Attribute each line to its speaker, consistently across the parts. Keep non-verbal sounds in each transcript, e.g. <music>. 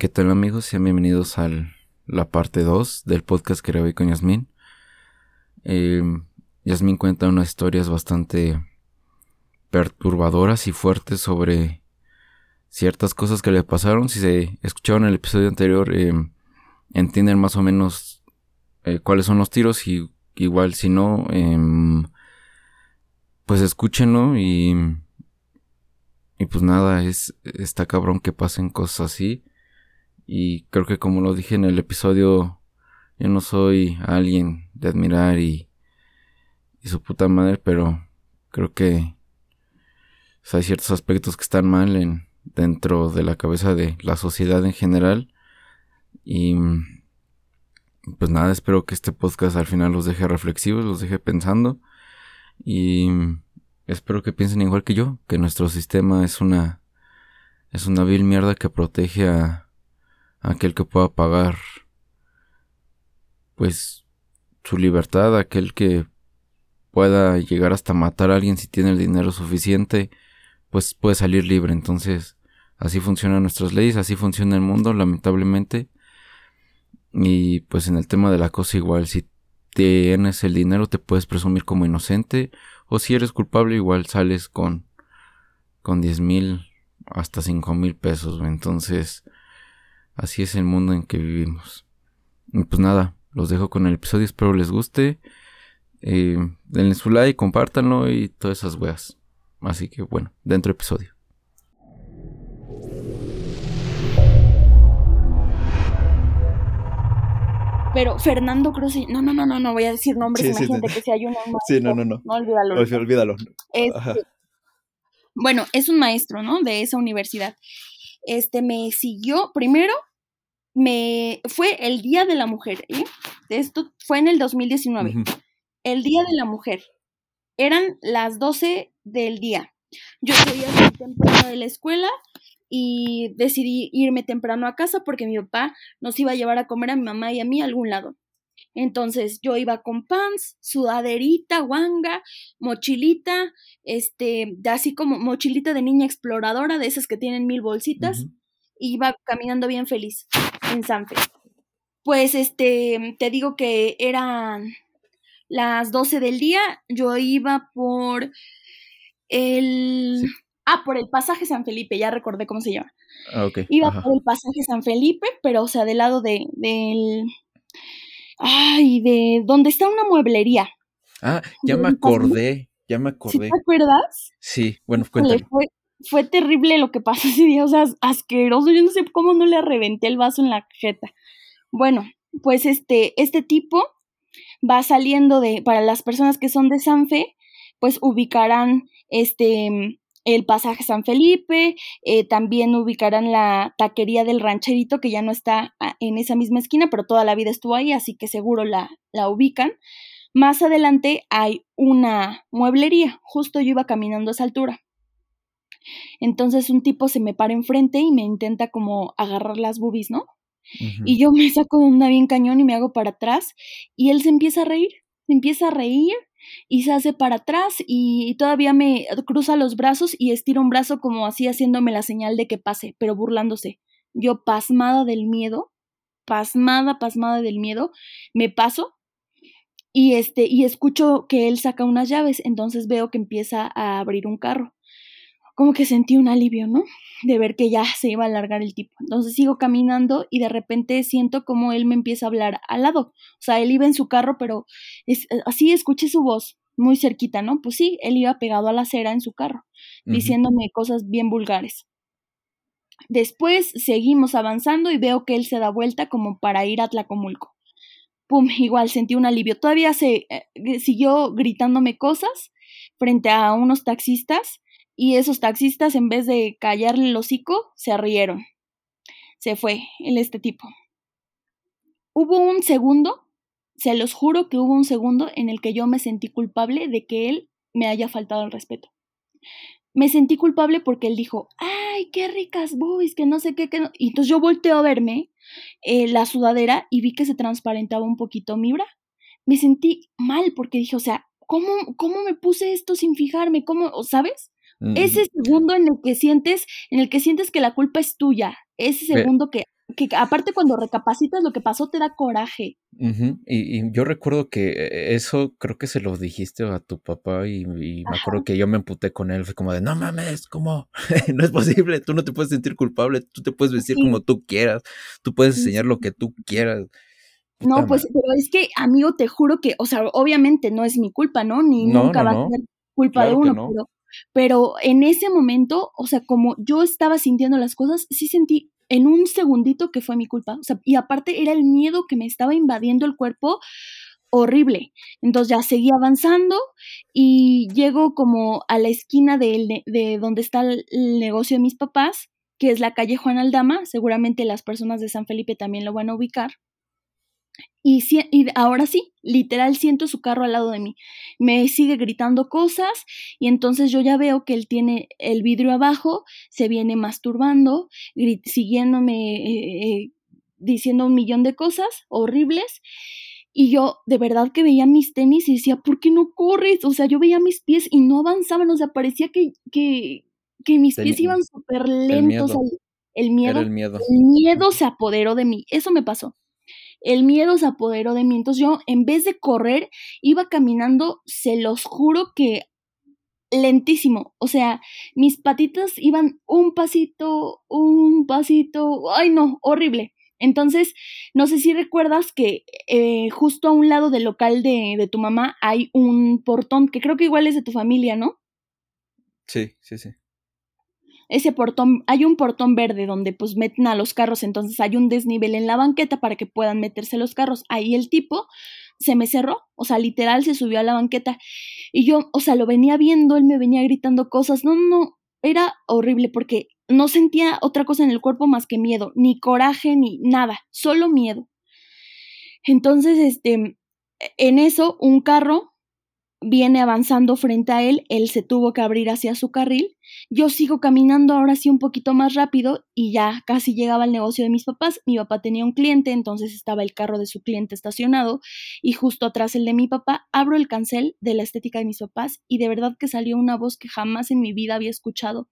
Speaker 1: ¿Qué tal amigos? Sean bienvenidos a la parte 2 del podcast que grabé con Yasmín. Eh, Yasmín cuenta unas historias bastante perturbadoras y fuertes sobre ciertas cosas que le pasaron. Si se escucharon el episodio anterior, eh, entienden más o menos eh, cuáles son los tiros y igual si no, em, pues escúchenlo y... Y pues nada, es está cabrón que pasen cosas así. Y creo que como lo dije en el episodio, yo no soy alguien de admirar y, y su puta madre, pero creo que hay ciertos aspectos que están mal en, dentro de la cabeza de la sociedad en general. Y pues nada, espero que este podcast al final los deje reflexivos, los deje pensando. Y espero que piensen igual que yo, que nuestro sistema es una es una vil mierda que protege a aquel que pueda pagar pues su libertad, aquel que pueda llegar hasta matar a alguien si tiene el dinero suficiente, pues puede salir libre. Entonces, así funcionan nuestras leyes, así funciona el mundo, lamentablemente. Y pues en el tema de la cosa igual, si tienes el dinero te puedes presumir como inocente o si eres culpable igual sales con con 10 mil hasta 5 mil pesos. Entonces, Así es el mundo en que vivimos. Y pues nada, los dejo con el episodio, espero les guste. Eh, denle su like, compártanlo y todas esas weas. Así que bueno, dentro episodio.
Speaker 2: Pero Fernando Cruz, no, no, no, no, no voy a decir nombres, imagínate que si hay un
Speaker 3: Sí, no, no, no.
Speaker 2: No, olvídalo.
Speaker 3: Olvídalo.
Speaker 2: Este, bueno, es un maestro, ¿no? De esa universidad. Este me siguió primero me fue el Día de la Mujer, ¿eh? Esto fue en el 2019. El Día de la Mujer. Eran las 12 del día. Yo muy temprano de la escuela y decidí irme temprano a casa porque mi papá nos iba a llevar a comer a mi mamá y a mí a algún lado. Entonces yo iba con pants, sudaderita, guanga, mochilita, este, así como mochilita de niña exploradora, de esas que tienen mil bolsitas, y iba caminando bien feliz en Sanfe. Pues este, te digo que eran las 12 del día, yo iba por el... Ah, por el pasaje San Felipe, ya recordé cómo se llama.
Speaker 1: Ah,
Speaker 2: iba por el pasaje San Felipe, pero o sea, del lado de, del... Ay, de donde está una mueblería.
Speaker 1: Ah, ya me acordé, ya me acordé.
Speaker 2: te acuerdas?
Speaker 1: Sí, bueno, cuéntame
Speaker 2: fue terrible lo que pasó ese día, o sea, asqueroso, yo no sé cómo no le reventé el vaso en la jeta. Bueno, pues este, este tipo va saliendo de, para las personas que son de San Fe, pues ubicarán este el pasaje San Felipe, eh, también ubicarán la taquería del rancherito que ya no está ah, en esa misma esquina, pero toda la vida estuvo ahí, así que seguro la, la ubican. Más adelante hay una mueblería, justo yo iba caminando a esa altura. Entonces un tipo se me para enfrente y me intenta como agarrar las boobies, ¿no? Y yo me saco una bien cañón y me hago para atrás y él se empieza a reír, empieza a reír y se hace para atrás y todavía me cruza los brazos y estira un brazo como así haciéndome la señal de que pase, pero burlándose. Yo pasmada del miedo, pasmada, pasmada del miedo, me paso y este y escucho que él saca unas llaves, entonces veo que empieza a abrir un carro como que sentí un alivio, ¿no? De ver que ya se iba a alargar el tipo. Entonces sigo caminando y de repente siento como él me empieza a hablar al lado. O sea, él iba en su carro, pero es, eh, así escuché su voz muy cerquita, ¿no? Pues sí, él iba pegado a la acera en su carro, diciéndome cosas bien vulgares. Después seguimos avanzando y veo que él se da vuelta como para ir a Tlacomulco. Pum, igual sentí un alivio. Todavía se eh, siguió gritándome cosas frente a unos taxistas y esos taxistas, en vez de callarle el hocico, se rieron. Se fue el este tipo. Hubo un segundo, se los juro que hubo un segundo en el que yo me sentí culpable de que él me haya faltado el respeto. Me sentí culpable porque él dijo, ay, qué ricas boys, que no sé qué, que. Y entonces yo volteo a verme eh, la sudadera y vi que se transparentaba un poquito mi bra. Me sentí mal porque dije, o sea, ¿cómo, cómo me puse esto sin fijarme? ¿Cómo, sabes? Ese segundo en el que sientes, en el que sientes que la culpa es tuya, ese segundo que, que aparte cuando recapacitas lo que pasó te da coraje.
Speaker 4: y, yo recuerdo que eh, eso creo que se lo dijiste a tu papá y, me acuerdo que yo me emputé con él, fue como de, no mames, ¿cómo? <laughs> no es posible, tú no te puedes sentir culpable, tú te puedes vestir como tú quieras, tú puedes enseñar lo que tú quieras.
Speaker 2: no, pues, pero es que, amigo, te juro que, o sea, obviamente no es mi culpa, ¿no? Ni nunca va a ser culpa de uno, pero pero en ese momento, o sea, como yo estaba sintiendo las cosas, sí sentí en un segundito que fue mi culpa. O sea, y aparte era el miedo que me estaba invadiendo el cuerpo horrible. Entonces ya seguí avanzando y llego como a la esquina de, de donde está el, negocio de mis papás, que es la calle Juan Aldama. Seguramente las personas de San Felipe también lo van a ubicar. Y, y, ahora sí, literal siento su carro al lado de mí. Me sigue gritando cosas y entonces yo ya veo que él tiene el vidrio abajo, se viene masturbando, siguiéndome, eh, eh, diciendo un millón de cosas horribles. Y yo de verdad que veía mis tenis y decía, ¿por qué no corres? O sea, yo veía mis pies y no avanzaban, o sea, parecía que, que, que mis pies iban súper lentos. El miedo. el miedo. El miedo se apoderó de mí. Eso me pasó el miedo se apoderó de mí. Entonces yo, en vez de correr, iba caminando, se los juro que lentísimo. O sea, mis patitas iban un pasito, un pasito, ay no, horrible. Entonces, no sé si recuerdas que eh, justo a un lado del local de, de tu mamá hay un portón, que creo que igual es de tu familia, ¿no?
Speaker 4: Sí, sí, sí
Speaker 2: ese portón, hay un portón verde donde pues meten a los carros, entonces hay un desnivel en la banqueta para que puedan meterse los carros. Ahí el tipo se me cerró, o sea, literal se subió a la banqueta y yo, o sea, lo venía viendo, él me venía gritando cosas, no, no, era horrible porque no sentía otra cosa en el cuerpo más que miedo, ni coraje, ni nada, solo miedo. Entonces, este, en eso, un carro viene avanzando frente a él, él se tuvo que abrir hacia su carril, yo sigo caminando ahora sí un poquito más rápido y ya casi llegaba al negocio de mis papás, mi papá tenía un cliente, entonces estaba el carro de su cliente estacionado y justo atrás el de mi papá, abro el cancel de la estética de mis papás y de verdad que salió una voz que jamás en mi vida había escuchado,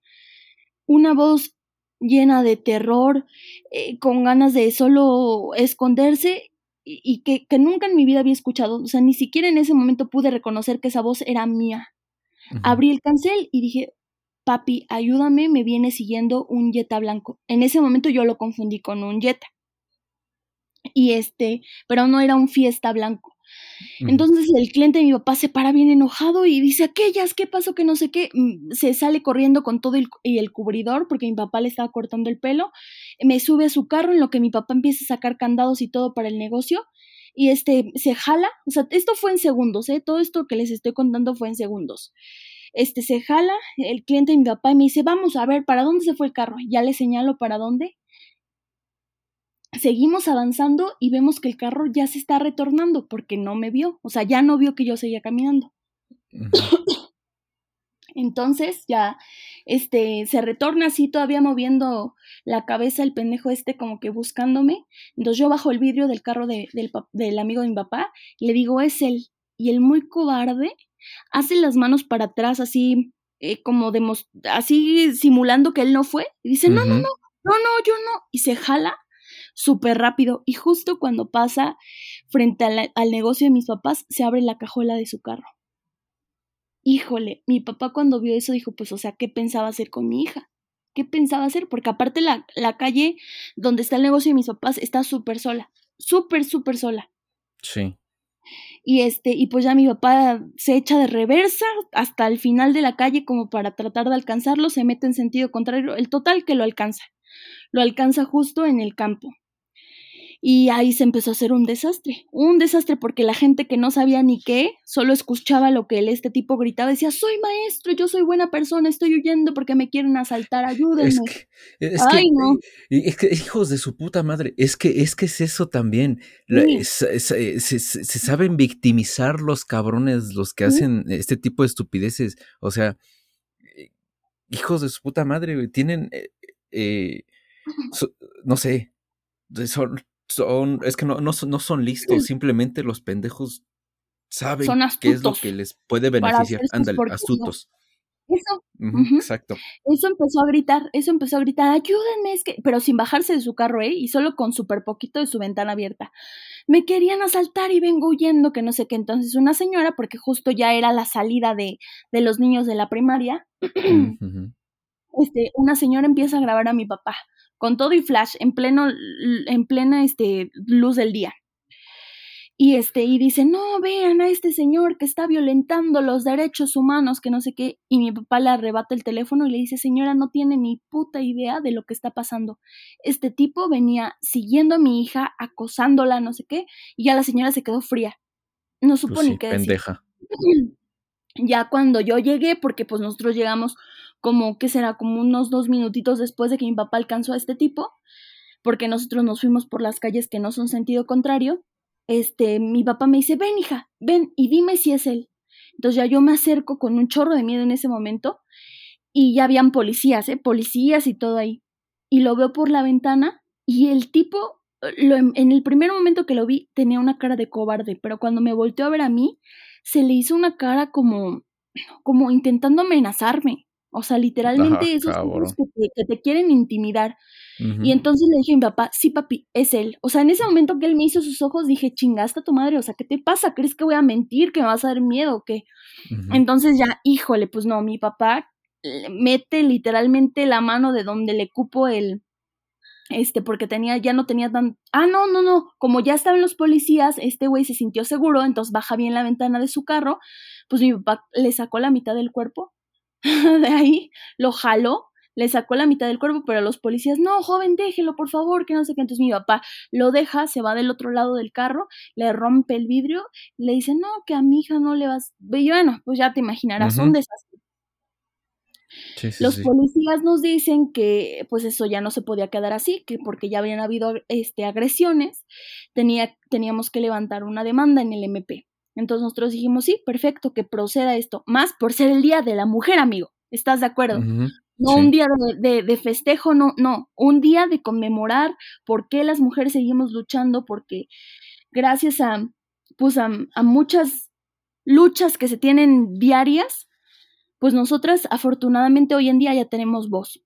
Speaker 2: una voz llena de terror, eh, con ganas de solo esconderse y, que, que, nunca en mi vida había escuchado. O sea, ni siquiera en ese momento pude reconocer que esa voz era mía. Abrí el cancel y dije, papi, ayúdame, me viene siguiendo un Jetta blanco. En ese momento yo lo confundí con un Jetta. Y este, pero no era un Fiesta blanco. Entonces el cliente de mi papá se para bien enojado y dice, aquellas, ¿qué pasó? Que no sé qué. Mm, se sale corriendo con todo el, y el cubridor porque mi papá le estaba cortando el pelo. Me sube a su carro en lo que mi papá empieza a sacar candados y todo para el negocio. Y este, se jala, o sea, esto fue en segundos, ¿eh? Todo esto que les estoy contando fue en segundos. Este, se jala el cliente de mi papá y me dice, vamos a ver, ¿para dónde se fue el carro? Ya le señalo para dónde seguimos avanzando y vemos que el carro ya se está retornando porque no me vio, o sea, ya no vio que yo seguía caminando. Entonces ya este se retorna así todavía moviendo la cabeza el pendejo este como que buscándome. Entonces yo bajo el vidrio del carro del, del, amigo de mi papá y le digo, es él. Y él muy cobarde hace las manos para atrás así eh, como así simulando que él no fue. Y dice, no, no, no, no, no, yo no. Y se jala súper rápido y justo cuando pasa frente al negocio de mis papás se abre la cajuela de su carro. Híjole, mi papá cuando vio eso dijo, pues o sea, ¿qué pensaba hacer con mi hija? ¿Qué pensaba hacer? Porque aparte la, la calle donde está el negocio de mis papás está súper sola, súper, súper sola.
Speaker 4: Sí.
Speaker 2: Y este, y pues ya mi papá se echa de reversa hasta el final de la calle como para tratar de alcanzarlo, se mete en sentido contrario, el total que lo alcanza. Lo alcanza justo en el campo. Y ahí se empezó a hacer un desastre, un desastre porque la gente que no sabía ni qué, solo escuchaba lo que él, este tipo gritaba, decía, soy maestro, yo soy buena persona, estoy huyendo porque me quieren asaltar, ayúdenme.
Speaker 4: Es que, no. es que, hijos de su puta madre, es que es, que es eso también, se, saben victimizar los cabrones, los que hacen este tipo de estupideces, o sea, eh, hijos de su puta madre, tienen, eh, eh, no sé, son son, es que no, no, no son listos, simplemente los pendejos saben qué es lo que les puede beneficiar. Ándale, astutos.
Speaker 2: Eso.
Speaker 4: Exacto.
Speaker 2: Eso empezó a gritar, eso empezó a gritar, ayúdenme, es que, pero sin bajarse de su carro, ¿eh? Y solo con súper poquito de su ventana abierta. Me querían asaltar y vengo huyendo, que no sé qué. Entonces una señora, porque justo ya era la salida de, de los niños de la primaria, <clears throat> este, una señora empieza a grabar a mi papá, con todo y flash, en pleno, en plena este, luz del día. Y este y dice no vean a este señor que está violentando los derechos humanos que no sé qué y mi papá le arrebata el teléfono y le dice señora no tiene ni puta idea de lo que está pasando. Este tipo venía siguiendo a mi hija acosándola no sé qué y ya la señora se quedó fría. No pues supo ni qué pendeja. <clears throat> ya cuando yo llegué porque pues nosotros llegamos como que será como unos dos minutitos después de que mi papá alcanzó a este tipo porque nosotros nos fuimos por las calles que no son sentido contrario este, mi papá me dice, ven hija, ven y dime si es él. Entonces ya yo me acerco con un chorro de miedo en ese momento y ya habían policías, ¿eh? Policías y todo ahí. Y lo veo por la ventana y el tipo, lo, en el primer momento que lo vi, tenía una cara de cobarde, pero cuando me volteó a ver a mí, se le hizo una cara como, como intentando amenazarme. O sea, literalmente esos que que te quieren intimidar. Y entonces le dije a mi papá, sí, papi, es él. O sea, en ese momento que él me hizo sus ojos, dije, chingaste a tu madre, o sea, ¿qué te pasa? ¿Crees que voy a mentir? ¿Que me vas a dar miedo o qué? Entonces ya, híjole, pues no, mi papá mete literalmente la mano de donde le cupo el, este, porque tenía, ya no tenía tan, ah, no, no, no, como ya estaban los policías, este güey se sintió seguro, entonces baja bien la ventana de su carro, pues mi papá le sacó la mitad del cuerpo <laughs> de ahí, lo jaló le sacó la mitad del cuerpo, pero los policías, no, joven, déjelo, por favor, que no sé qué. Entonces mi papá lo deja, se va del otro lado del carro, le rompe el vidrio, le dice, no, que a mi hija no le vas. Y bueno, pues ya te imaginarás, un desastre. los policías nos dicen que pues eso ya no se podía quedar así, que porque ya habían habido este, agresiones, tenía, teníamos que levantar una demanda en el MP. Entonces nosotros dijimos, sí, perfecto, que proceda esto, más por ser el Día de la Mujer, amigo. ¿Estás de acuerdo? No un día de, de, festejo, no, no, un día de conmemorar por qué las mujeres seguimos luchando, porque gracias a, pues a, muchas luchas que se tienen diarias, pues nosotras afortunadamente hoy en día ya tenemos voz.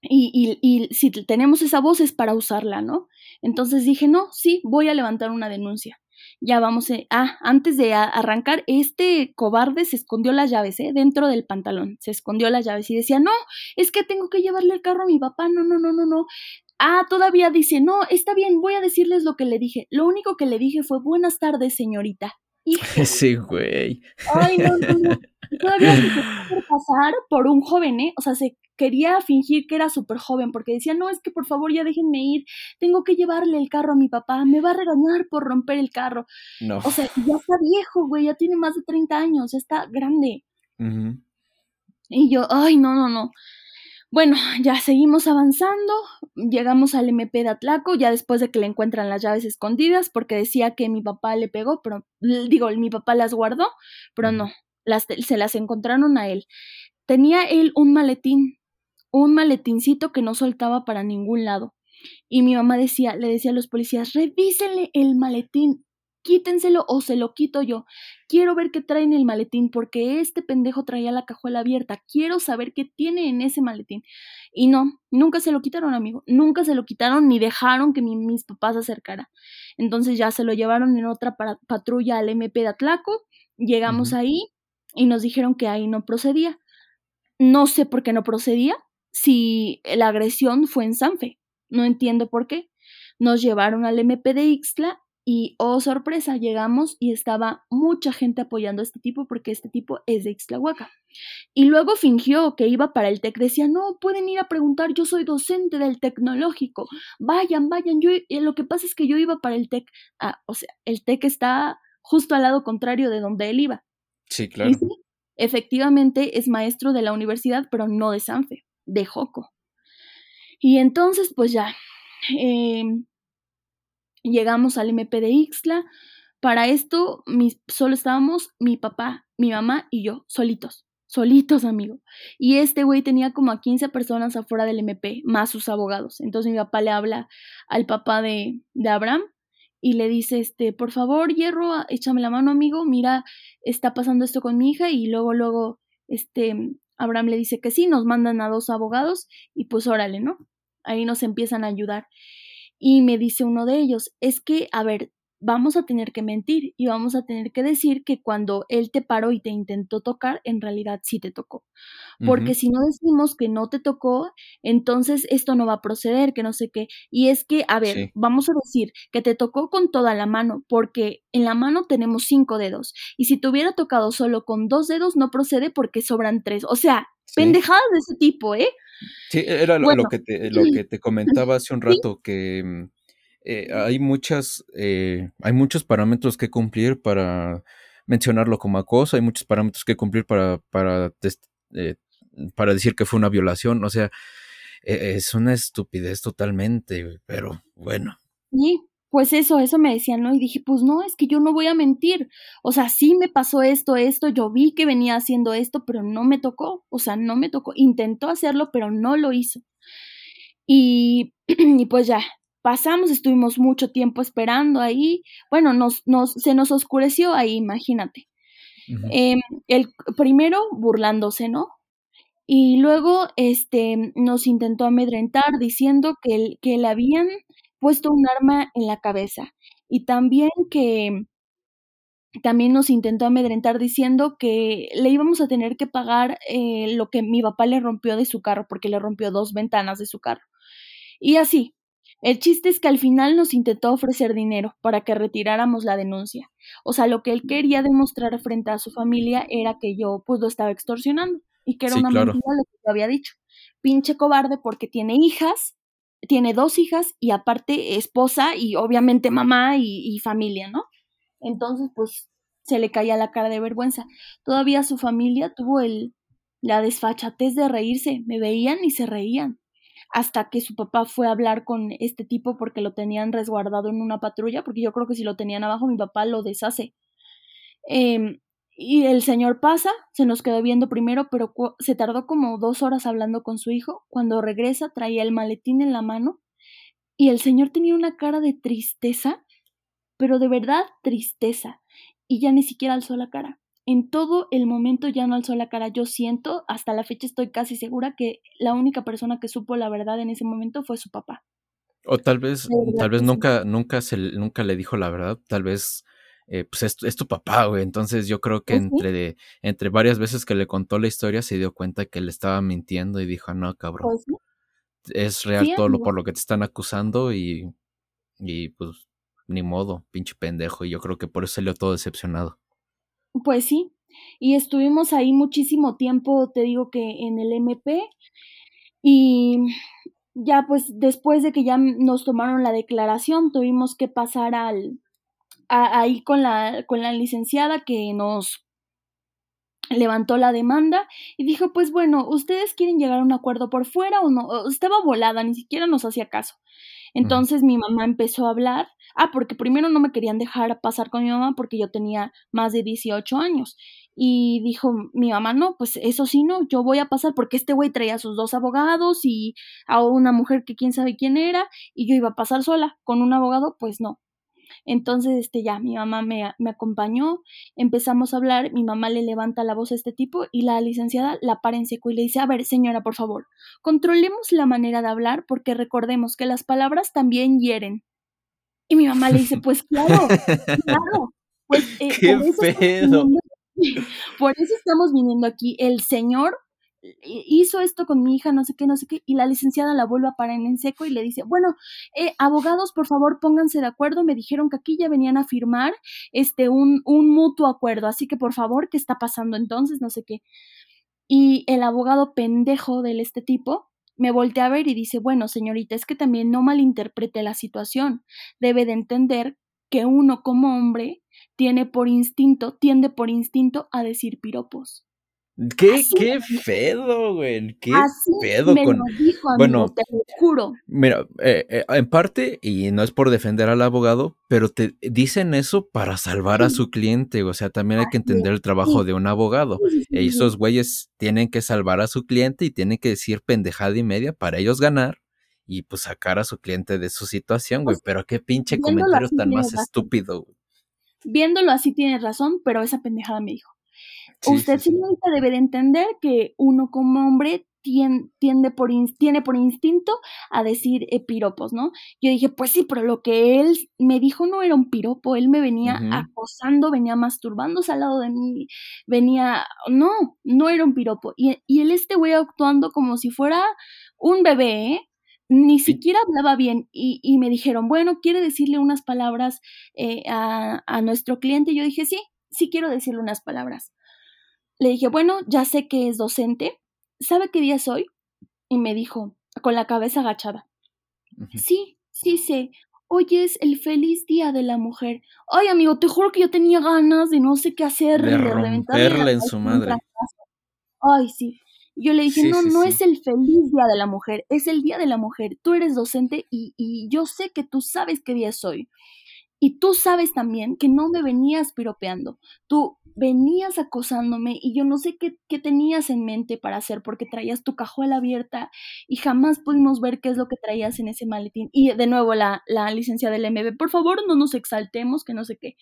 Speaker 2: Y, y, y si tenemos esa voz es para usarla, ¿no? Entonces dije, no, sí, voy a levantar una denuncia ya vamos, eh, ah, antes de arrancar, este cobarde se escondió las llaves, ¿eh? Dentro del pantalón, se escondió las llaves y decía, no, es que tengo que llevarle el carro a mi papá, no, no, no, no, no. Ah, todavía dice, no, está bien, voy a decirles lo que le dije. Lo único que le dije fue, buenas tardes, señorita. <laughs>
Speaker 4: Sí, güey.
Speaker 2: Ay, no, no, no. Todavía se <laughs> pasar por un joven, ¿eh? O sea, se quería fingir que era súper joven porque decía, no, es que por favor ya déjenme ir, tengo que llevarle el carro a mi papá, me va a regañar por romper el carro. No. O sea, ya está viejo, güey, ya tiene más de 30 años, ya está grande. Y yo, ay, no, no, no. Bueno, ya seguimos avanzando, llegamos al MP de Atlaco, ya después de que le encuentran las llaves escondidas, porque decía que mi papá le pegó, pero digo, mi papá las guardó, pero no, las, se las encontraron a él. Tenía él un maletín un maletincito que no soltaba para ningún lado. Y mi mamá decía, le decía a los policías, revísenle el maletín, quítenselo o se lo quito yo. Quiero ver qué trae en el maletín, porque este pendejo traía la cajuela abierta. Quiero saber qué tiene en ese maletín. Y no, nunca se lo quitaron, amigo. Nunca se lo quitaron ni dejaron que mis papás se acercaran. Entonces ya se lo llevaron en otra patrulla al MP de Atlaco. Llegamos ahí y nos dijeron que ahí no procedía. No sé por qué no procedía, si la agresión fue en Sanfe. No entiendo por qué. Nos llevaron al MP de Ixtla y, oh sorpresa, llegamos y estaba mucha gente apoyando a este tipo porque este tipo es de Ixtlahuaca. Y luego fingió que iba para el TEC. Decía, no, pueden ir a preguntar, yo soy docente del tecnológico. Vayan, vayan. Yo, lo que pasa es que yo iba para el TEC. Ah, o sea, el TEC está justo al lado contrario de donde él iba.
Speaker 4: Sí, claro.
Speaker 2: efectivamente es maestro de la universidad, pero no de Sanfe de Joco. Y entonces, pues ya, em, llegamos al MP de Ixtla. Para esto, solo estábamos mi papá, mi mamá y yo, solitos, solitos, amigo. Y este güey tenía como a 15 personas afuera del MP, más sus abogados. Entonces mi papá le habla al papá de, de Abraham y le dice, este, por favor, hierro, échame la mano, amigo, mira, está pasando esto con mi hija y luego, luego este, Abraham le dice que sí, nos mandan a dos abogados y pues órale, ¿no? Ahí nos empiezan a ayudar. Y me dice uno de ellos, es que, a ver, vamos a tener que mentir y vamos a tener que decir que cuando él te paró y te intentó tocar, en realidad sí te tocó. Porque si no decimos que no te tocó, entonces esto no va a proceder, que no sé qué. Y es que, a ver, vamos a decir que te tocó con toda la mano, porque en la mano tenemos cinco dedos. Y si te hubiera tocado solo con dos dedos, no procede porque sobran tres. O sea, pendejadas de ese tipo, ¿eh?
Speaker 1: Sí, era lo, que, te, lo <clears throat> que te comentaba hace un rato, que mm, eh, hay muchas, eh, hay muchos parámetros que cumplir para mencionarlo como acoso, hay muchos parámetros que cumplir para, para, eh, para decir que fue una violación, o sea, e, es una estupidez totalmente, pero bueno.
Speaker 2: Sí, pues eso, eso me decían, ¿no? Y dije, pues no, es que yo no voy a mentir. O sea, sí me pasó esto, esto, yo vi que venía haciendo esto, pero no me tocó. O sea, no me tocó. Intentó hacerlo, pero no lo hizo. Y, <clears throat> y pues ya, pasamos, estuvimos mucho tiempo esperando ahí, bueno, nos, nos, se nos oscureció ahí, imagínate. Em, el primero burlándose, ¿no? Y luego este, nos intentó amedrentar diciendo que, que le habían puesto un arma en la cabeza y también que también nos intentó amedrentar diciendo que le íbamos a tener que pagar eh, lo que mi papá le rompió de su carro porque le rompió dos ventanas de su carro. Y así, el chiste es que al final nos intentó ofrecer dinero para que retiráramos la denuncia. O sea, lo que él quería demostrar frente a su familia era que yo pues lo estaba extorsionando y que era una mentira lo que yo había dicho. Pinche cobarde porque tiene hijas, tiene dos hijas y aparte esposa y obviamente mamá y, familia, ¿no? Entonces pues se le caía la cara de vergüenza. Todavía su familia tuvo el la desfachatez de reírse, me veían y se reían hasta que su papá fue a hablar con este tipo porque lo tenían resguardado en una patrulla, porque yo creo que si lo tenían abajo mi papá lo deshace. Em, y el señor pasa, se nos quedó viendo primero, pero se tardó como dos horas hablando con su hijo. Cuando regresa traía el maletín en la mano y el señor tenía una cara de tristeza, pero de verdad tristeza, y ya ni siquiera alzó la cara en todo el momento ya no alzó la cara. Yo siento, hasta la fecha estoy casi segura que la única persona que supo la verdad en ese momento fue su papá.
Speaker 1: O tal vez, tal vez nunca, nunca, se, nunca le dijo la verdad, tal vez, eh, pues es, es, tu papá, güey. Entonces yo creo que entre, entre varias veces que le contó la historia se dio cuenta que le estaba mintiendo y dijo, no, cabrón. Pues es real todo lo por lo que te están acusando y, y pues ni modo, pinche pendejo. Y yo creo que por eso salió todo decepcionado.
Speaker 2: Pues sí, y estuvimos ahí muchísimo tiempo, te digo que en el MP, y ya pues después de que ya nos tomaron la declaración, tuvimos que pasar al, ahí con la, con la licenciada que nos levantó la demanda y dijo, pues bueno, ustedes quieren llegar a un acuerdo por fuera o no, estaba volada, ni siquiera nos hacía caso. Entonces mi mamá empezó a hablar, ah, porque primero no me querían dejar pasar con mi mamá porque yo tenía más de 18 años. Y dijo mi mamá, no, pues eso sí, no, yo voy a pasar porque este güey traía a sus dos abogados y a una mujer que quién sabe quién era y yo iba a pasar sola con un abogado, pues no. Entonces, este, ya, mi mamá me, me, acompañó, empezamos a hablar, mi mamá le levanta la voz a este tipo y la licenciada la para en seco y le dice, a ver, señora, por favor, controlemos la manera de hablar porque recordemos que las palabras también hieren. Y mi mamá le dice, <laughs> pues claro, claro. Pues, <laughs>
Speaker 1: eh, ¡Qué pedo!
Speaker 2: por eso estamos viniendo aquí. El señor hizo esto con mi hija, no sé qué, no sé qué, y la licenciada la vuelve a parar en seco y le dice, bueno, eh, abogados, por favor, pónganse de acuerdo, me dijeron que aquí ya venían a firmar este, un, un mutuo acuerdo, así que por favor, ¿qué está pasando entonces? No sé qué. Y el abogado pendejo de este tipo me voltea a ver y dice, bueno, señorita, es que también no malinterprete la situación, debe de entender que uno como hombre tiene por instinto, tiende por instinto a decir piropos.
Speaker 1: Qué, qué pedo, güey. Qué pedo con. bueno,
Speaker 2: te lo juro.
Speaker 1: Mira, eh, eh, en parte, y no es por defender al abogado, pero te dicen eso para salvar a su cliente. O sea, también hay que entender el trabajo de un abogado. Esos güeyes tienen que salvar a su cliente y tienen que decir pendejada y media para ellos ganar y pues sacar a su cliente de su situación, güey. Pues, pero qué pinche comentario tan más estúpido,
Speaker 2: Viéndolo así tienes razón, pero esa pendejada me dijo Usted, señorita, debe de entender que uno como hombre tiende, por, tiene por instinto a decir eh, piropos, ¿no? Yo dije, pues sí, pero lo que él me dijo no era un piropo, él me venía acosando, venía masturbándose al lado de mí, venía, no, no era un piropo. Y, y él este güey actuando como si fuera un bebé, ¿eh? ni siquiera hablaba bien y, y, me dijeron, bueno, ¿quiere decirle unas palabras eh, a, a, nuestro cliente? yo dije, sí, sí quiero decirle unas palabras. Le dije, bueno, ya sé que es docente, ¿sabe qué día es hoy? Y me dijo, con la cabeza agachada, sí, sí sé, hoy es el feliz día de la mujer. Ay, amigo, te juro que yo tenía ganas de no sé qué hacer,
Speaker 1: de, romperle en su madre.
Speaker 2: Ay, sí. Yo le dije, no, no es el feliz día de la mujer, es el día de la mujer. Tú eres docente y, y yo sé que tú sabes qué día es hoy. Y tú sabes también que no me venías piropeando, tú venías acosándome y yo no sé qué, qué, tenías en mente para hacer porque traías tu cajuela abierta y jamás pudimos ver qué es lo que traías en ese maletín. Y de nuevo la, la licencia del MB, por favor no nos exaltemos, que no sé qué.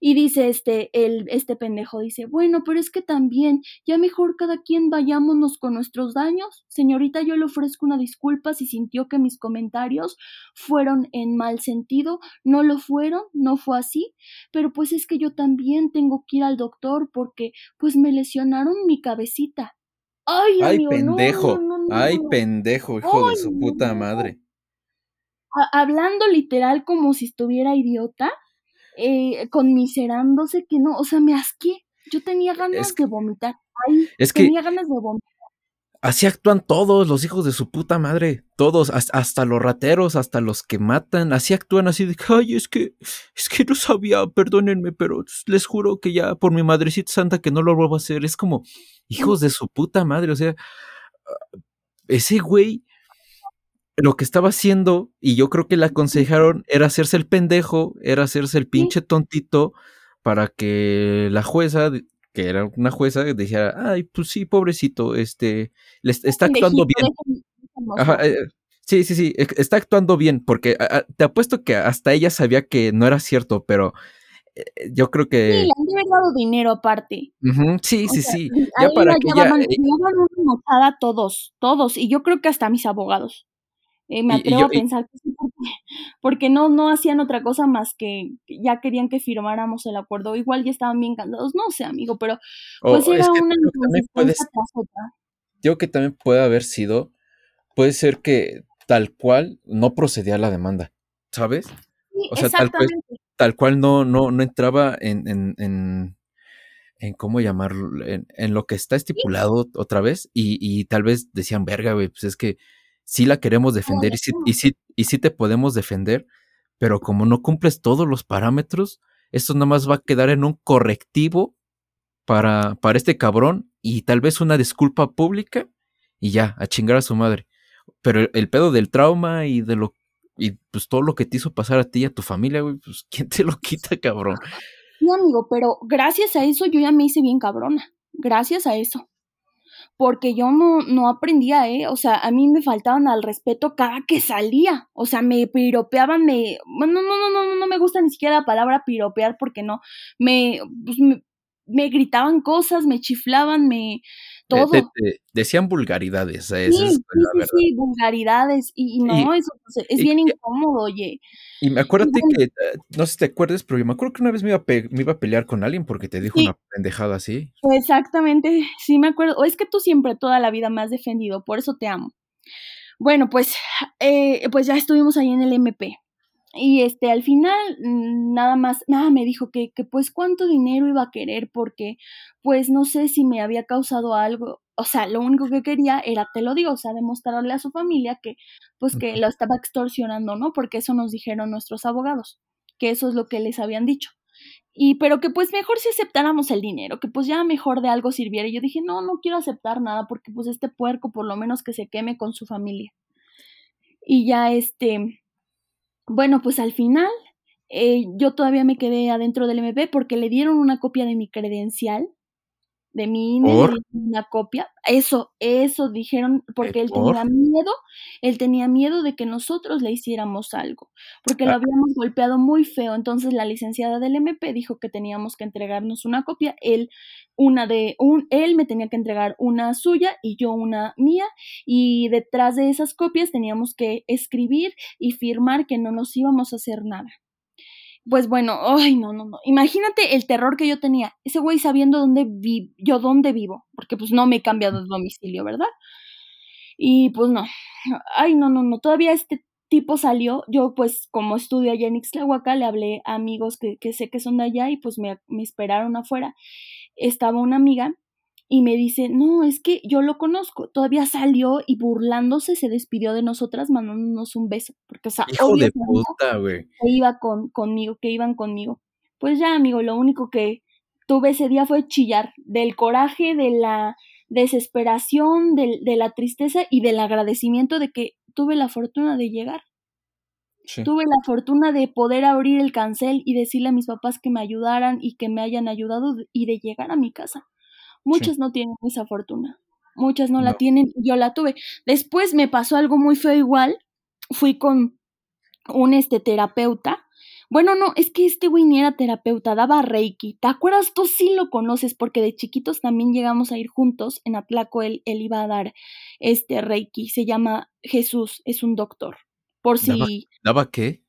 Speaker 2: Y dice este, el, este pendejo, dice, bueno, pero es que también, ya mejor cada quien vayámonos con nuestros daños. Señorita, yo le ofrezco una disculpa si sintió que mis comentarios fueron en mal sentido. No lo fueron, no fue así. Pero pues es que yo también tengo que ir al doctor porque pues me lesionaron mi cabecita. Ay,
Speaker 1: Ay pendejo. Ay, pendejo, hijo de su puta madre.
Speaker 2: hablando literal como si estuviera idiota eh, conmiserándose que no, o sea, me asqué. Yo tenía ganas de vomitar. Ay, es tenía ganas de vomitar.
Speaker 1: Así actúan todos los hijos de su puta madre, todos, hasta los rateros, hasta los que matan, así actúan así de, ay, es que, es que no sabía, perdónenme, pero les juro que ya por mi madrecita santa que no lo vuelvo a hacer, es como, hijos de su puta madre, o sea, ese güey lo que estaba haciendo, y yo creo que le aconsejaron, era hacerse el pendejo, era hacerse el pinche tontito para que la jueza, que era una jueza, dijera, ay, pues sí, pobrecito, este, le está actuando bien. Eh, sí, sí, sí, está actuando bien, porque te apuesto que hasta ella sabía que no era cierto, pero eh, yo creo que.
Speaker 2: Sí, le han dado dinero aparte.
Speaker 1: sí, sí, sí. Ya para que
Speaker 2: ya. Eh una todos, todos, y yo creo que hasta mis abogados. Eh, me atrevo a pensar que sí, <laughs> porque, no, no hacían otra cosa más que ya querían que firmáramos el acuerdo. Igual ya estaban bien cansados, no sé, amigo, pero pues era una
Speaker 1: inconsistencia Digo que también puede haber sido, puede ser que tal cual no procedía la demanda, ¿sabes? o sea, tal cual, tal cual no, no, no entraba en, en, en, en cómo llamarlo, en, en, lo que está estipulado otra vez, y, y tal vez decían, verga, güey, pues es que sí la queremos defender y sí, y, sí, y sí te podemos defender, pero como no cumples todos los parámetros, esto nada más va a quedar en un correctivo para, para este cabrón y tal vez una disculpa pública y ya, a chingar a su madre. Pero el, pedo del trauma y de lo y pues todo lo que te hizo pasar a ti y a tu familia, güey, pues quién te lo quita, cabrón.
Speaker 2: No, amigo, pero gracias a eso yo ya me hice bien cabrona. Gracias a eso porque yo no, no aprendía, ¿eh? O sea, a mí me faltaban al respeto cada que salía. O sea, me piropeaban, me... No, no, no, no, no me gusta ni siquiera la palabra piropear porque no. Me, pues, me, gritaban cosas, me chiflaban, me... Todo.
Speaker 1: decían vulgaridades.
Speaker 2: Sí, sí, sí, vulgaridades. Y, no, eso pues, es bien incómodo, oye.
Speaker 1: Y me acuérdate que, eh, no sé si te acuerdas, pero yo me acuerdo que una vez me iba, a me iba a pelear con alguien porque te dijo una pendejada así.
Speaker 2: Exactamente, sí me acuerdo. O es que tú siempre toda la vida me has defendido, por eso te amo. Bueno, pues, eh, pues ya estuvimos ahí en el MP. Y este, al final, mm, nada más, nada, me dijo que, que pues cuánto dinero iba a querer porque, pues no sé si me había causado algo, o sea, lo único que quería era, te lo digo, o sea, demostrarle a su familia que, pues que lo estaba extorsionando, ¿no? Porque eso nos dijeron nuestros abogados, que eso es lo que les habían dicho. Y, pero que pues mejor si aceptáramos el dinero, que pues ya mejor de algo sirviera. Y yo dije, no, no quiero aceptar nada porque pues este puerco por lo menos que se queme con su familia. Y ya este, bueno, pues al final eh, yo todavía me quedé adentro del MP porque le dieron una copia de mi credencial de mi INE, una copia. Eso, eso dijeron, porque él tenía miedo, él tenía miedo de que nosotros le hiciéramos algo, porque lo ah. habíamos golpeado muy feo. Entonces la licenciada del MP dijo que teníamos que entregarnos una copia. Él, una de, un, él me tenía que entregar una suya y yo una mía. Y detrás de esas copias teníamos que escribir y firmar que no nos íbamos a hacer nada pues bueno, ay, no, no, no. Imagínate el terror que yo tenía. Ese güey sabiendo dónde vi yo dónde vivo, porque pues no me he cambiado de domicilio, ¿verdad? Y pues no. Ay, no, no, no. Todavía este tipo salió. Yo pues como estudio allá en Ixtlahuaca, le hablé a amigos que, que sé que son de allá y pues me, me esperaron afuera. Estaba una amiga y me dice, no, es que yo lo conozco. Todavía salió y burlándose se despidió de nosotras mandándonos un beso. Porque, o sea,
Speaker 1: Hijo de puta, güey.
Speaker 2: Que iba con, conmigo, que iban conmigo. Pues ya, amigo, lo único que tuve ese día fue chillar del coraje, de la desesperación, de, de la tristeza y del agradecimiento de que tuve la fortuna de llegar. Tuve la fortuna de poder abrir el cancel y decirle a mis papás que me ayudaran y que me hayan ayudado y de llegar a mi casa. Muchas no tienen esa fortuna. Muchas no, la tienen, yo la tuve. Después me pasó algo muy feo igual. Fui con un este terapeuta. Bueno, no, es que este güey ni era terapeuta, daba Reiki. ¿Te acuerdas? Tú sí lo conoces porque de chiquitos también llegamos a ir juntos. En Atlaco él, él iba a dar este Reiki. Se llama Jesús, es un doctor. Por si.
Speaker 1: ¿Daba qué?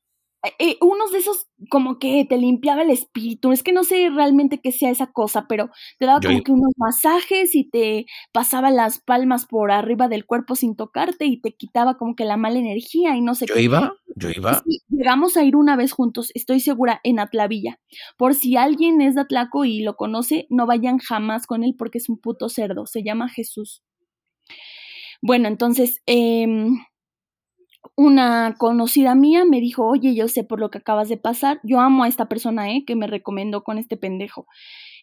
Speaker 2: Eh, unos de esos como que te limpiaba el espíritu. Es que no sé realmente qué sea esa cosa, pero te daba como que unos masajes y te pasaba las palmas por arriba del cuerpo sin tocarte y te quitaba como que la mala energía y no sé
Speaker 1: ¿Yo iba? ¿Yo iba?
Speaker 2: llegamos a ir una vez juntos, estoy segura, en Atlavilla. Por si alguien es de Atlaco y lo conoce, no vayan jamás con él porque es un puto cerdo. Se llama Jesús. Bueno, entonces, eh, una conocida mía me dijo, oye, yo sé por lo que acabas de pasar, yo amo a esta persona, ¿eh? Que me recomendó con este pendejo.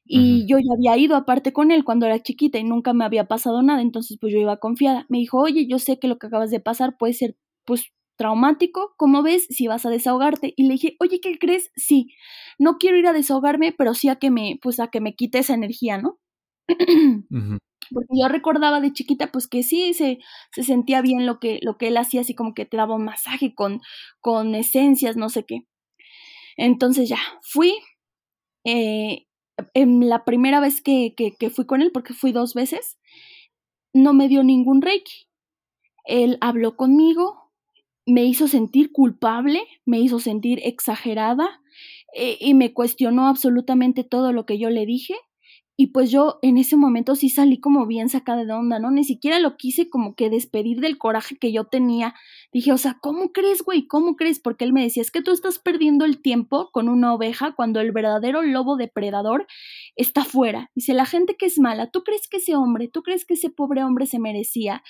Speaker 2: Y yo ya había ido aparte con él cuando era chiquita y nunca me había pasado nada, entonces pues yo iba confiada. Me dijo, oye, yo sé que lo que acabas de pasar puede ser pues traumático, ¿cómo ves si vas a desahogarte? Y le dije, oye, ¿qué crees? Sí, no quiero ir a desahogarme, pero sí a que me, pues a que me quite esa energía, ¿no? <clears throat> porque yo recordaba de chiquita pues que sí se, se sentía bien lo que, lo que él hacía, así como que te daba un masaje con, con esencias, no sé qué. Entonces ya, fui. Eh, en la primera vez que, que, fui con él, porque fui dos veces, no me dio ningún reiki. Él habló conmigo, me hizo sentir culpable, me hizo sentir exagerada eh, y me cuestionó absolutamente todo lo que yo le dije y pues yo en ese momento sí salí como bien sacada de onda, ¿no? Ni siquiera lo quise como que despedir del coraje que yo tenía. Dije, o sea, ¿cómo crees, güey? ¿Cómo crees? Porque él me decía, es que tú estás perdiendo el tiempo con una oveja cuando el verdadero lobo depredador está fuera. Dice, la gente que es mala, ¿tú crees que ese hombre, tú crees que ese pobre hombre se merecía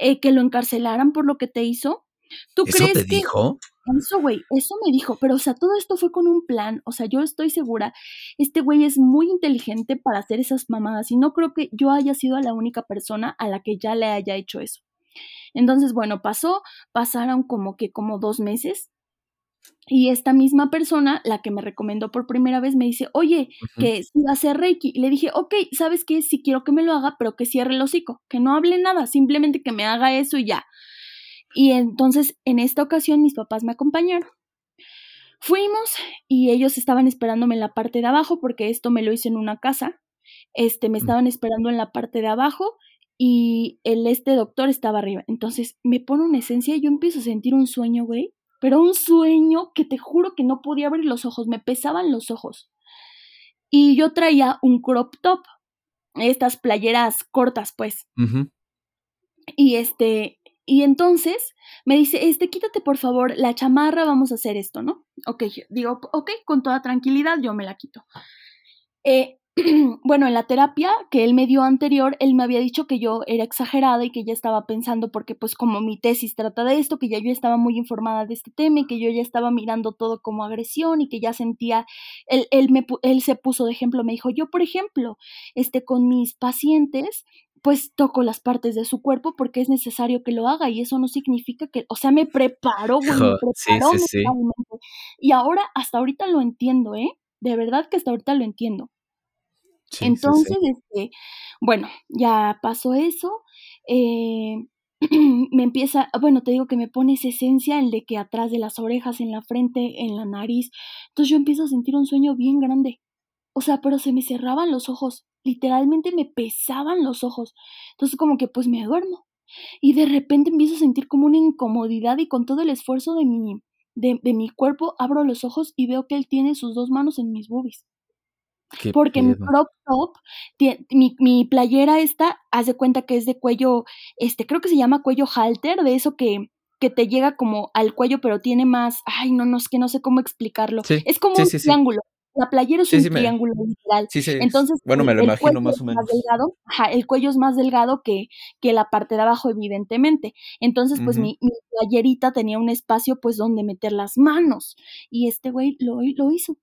Speaker 2: eh, que lo encarcelaran por lo que te hizo? ¿Tú
Speaker 1: ¿Eso te dijo?
Speaker 2: Eso, güey, eso me dijo, pero o sea, todo esto fue con un plan, o sea, yo estoy segura, este güey es muy inteligente para hacer esas mamadas y no creo que yo haya sido la única persona a la que ya le haya hecho eso. Entonces, bueno, pasó, pasaron como que como dos meses y esta misma persona, la que me recomendó por primera vez, me dice, oye, que si va a hacer Reiki. le dije, ok, ¿sabes qué? Si quiero que me lo haga, pero que cierre el hocico, que no hable nada, simplemente que me haga eso y ya. Y entonces en esta ocasión mis papás me acompañaron. Fuimos y ellos estaban esperándome en la parte de abajo porque esto me lo hice en una casa. Este, me estaban esperando en la parte de abajo y el este doctor estaba arriba. Entonces me pone una esencia y yo empiezo a sentir un sueño, güey. Pero un sueño que te juro que no podía abrir los ojos, me pesaban los ojos. Y yo traía un crop top, estas playeras cortas, pues. Y este, y entonces me dice, este, quítate por favor la chamarra, vamos a hacer esto, ¿no? Ok, digo, ok, con toda tranquilidad yo me la quito. Eh, <clears throat> bueno, en la terapia que él me dio anterior, él me había dicho que yo era exagerada y que ya estaba pensando, porque pues como mi tesis trata de esto, que ya yo estaba muy informada de este tema y que yo ya estaba mirando todo como agresión y que ya sentía, él, él, me, él se puso de ejemplo, me dijo, yo por ejemplo, este, con mis pacientes, pues toco las partes de su cuerpo porque es necesario que lo haga y eso no significa que, o sea, me preparo, güey, me <laughs> preparo sí, sí, Y ahora, hasta ahorita lo entiendo, ¿eh? De verdad que hasta ahorita lo entiendo. Entonces, este, bueno, ya pasó eso. Eh, <clears throat> me empieza, bueno, te digo que me pone esa esencia, el de que atrás de las orejas, en la frente, en la nariz. Entonces yo empiezo a sentir un sueño bien grande. O sea, pero se me cerraban los ojos. Literalmente me pesaban los ojos. Entonces como que pues me duermo. Y de repente empiezo a sentir como una incomodidad y con todo el esfuerzo de mi, de, de mi cuerpo abro los ojos y veo que él tiene sus dos manos en mis boobies porque mi crop top, mi, mi, playera esta, haz de cuenta que es de cuello, este, creo que se llama cuello halter, de eso que, que te llega como al cuello, pero tiene más, ay, no, no, es que no sé cómo explicarlo. es como un triángulo. La playera es un triángulo literal. Entonces,
Speaker 1: bueno, me lo imagino más o menos.
Speaker 2: delgado, el cuello es más delgado que, que la parte de abajo, evidentemente. Entonces, pues mi, mi, playerita tenía un espacio, pues, donde meter las manos. Y este güey lo, lo hizo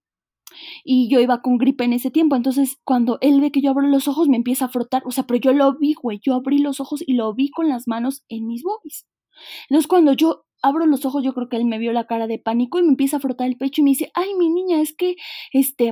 Speaker 2: y yo iba con gripe en ese tiempo, entonces cuando él ve que yo abro los ojos me empieza a frotar, o sea, pero yo lo vi, güey, yo abrí los ojos y lo vi con las manos en mis boobies. Entonces cuando yo abro los ojos, yo creo que él me vio la cara de pánico y me empieza a frotar el pecho y me dice, ay, mi niña, es que, este,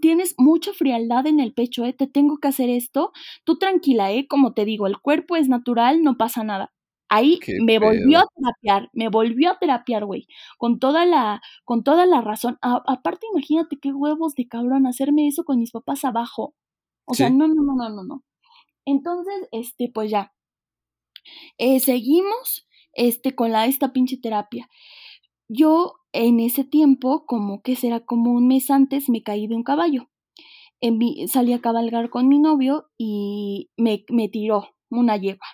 Speaker 2: tienes mucha frialdad en el pecho, ¿eh? Te tengo que hacer esto. Tú tranquila, ¿eh? Como te digo, el cuerpo es natural, no pasa nada. Ahí me volvió a terapiar, me volvió a terapiar, güey, con toda la, con toda la razón. aparte, imagínate qué huevos de cabrón hacerme eso con mis papás abajo. O sea, no, no, no, no, no, no. Entonces, este, pues ya. Eh, seguimos, este, con la, esta pinche terapia. Yo, en ese tiempo, como que será como un mes antes, me caí de un caballo. En salí a cabalgar con mi novio y me, me tiró una yegua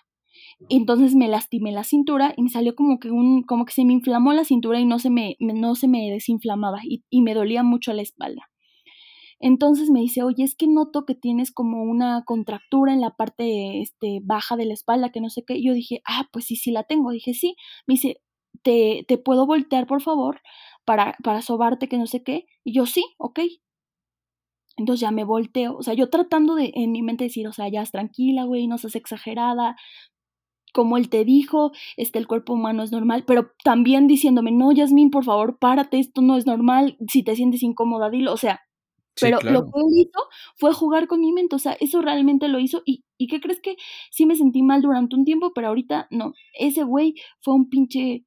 Speaker 2: entonces me lastimé la cintura y me salió como que un, como que se me inflamó la cintura y no se me, no se me desinflamaba y, y me dolía mucho la espalda. Entonces me dice, oye, es que noto que tienes como una contractura en la parte este, baja de la espalda, que no sé qué. yo dije, ah, pues sí, sí la tengo. Dije, sí. Me dice, ¿te, te puedo voltear, por favor, para, para sobarte, que no sé qué? Y yo, sí, ok. Entonces ya me volteo, o sea, yo tratando de en mi mente decir, o sea, ya es tranquila, güey, no seas exagerada, como él te dijo, este, el cuerpo humano es normal, pero también diciéndome, no, Yasmin, por favor, párate, esto no es normal, si te sientes incómoda, dilo, o sea, pero lo que él hizo fue jugar con mi mente, o sea, eso realmente lo hizo y, y ¿qué crees que sí me sentí mal durante un tiempo, pero ahorita no, ese güey fue un pinche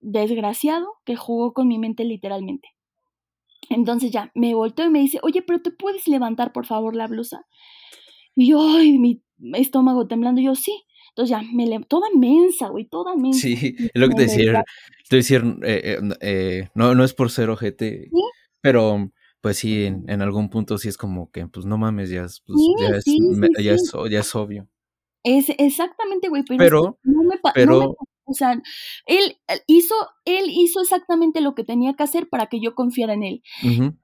Speaker 2: desgraciado que jugó con mi mente literalmente. Entonces ya, me volteó y me dice, oye, pero te puedes levantar por favor la blusa. Y yo, ay, mi estómago temblando, yo sí. Entonces ya, me toda mensa, güey, toda mensa.
Speaker 1: Sí, es lo que te decía, te decía eh, eh, eh, no, no es por ser ojete, pero pues sí, en, algún punto sí es como que, pues no mames, ya, es, pues, ya, es, ya, es, ya, es, obvio.
Speaker 2: Es exactamente, güey, pero, no me, pero o sea, él hizo, él hizo exactamente lo que tenía que hacer para que yo confiara en él.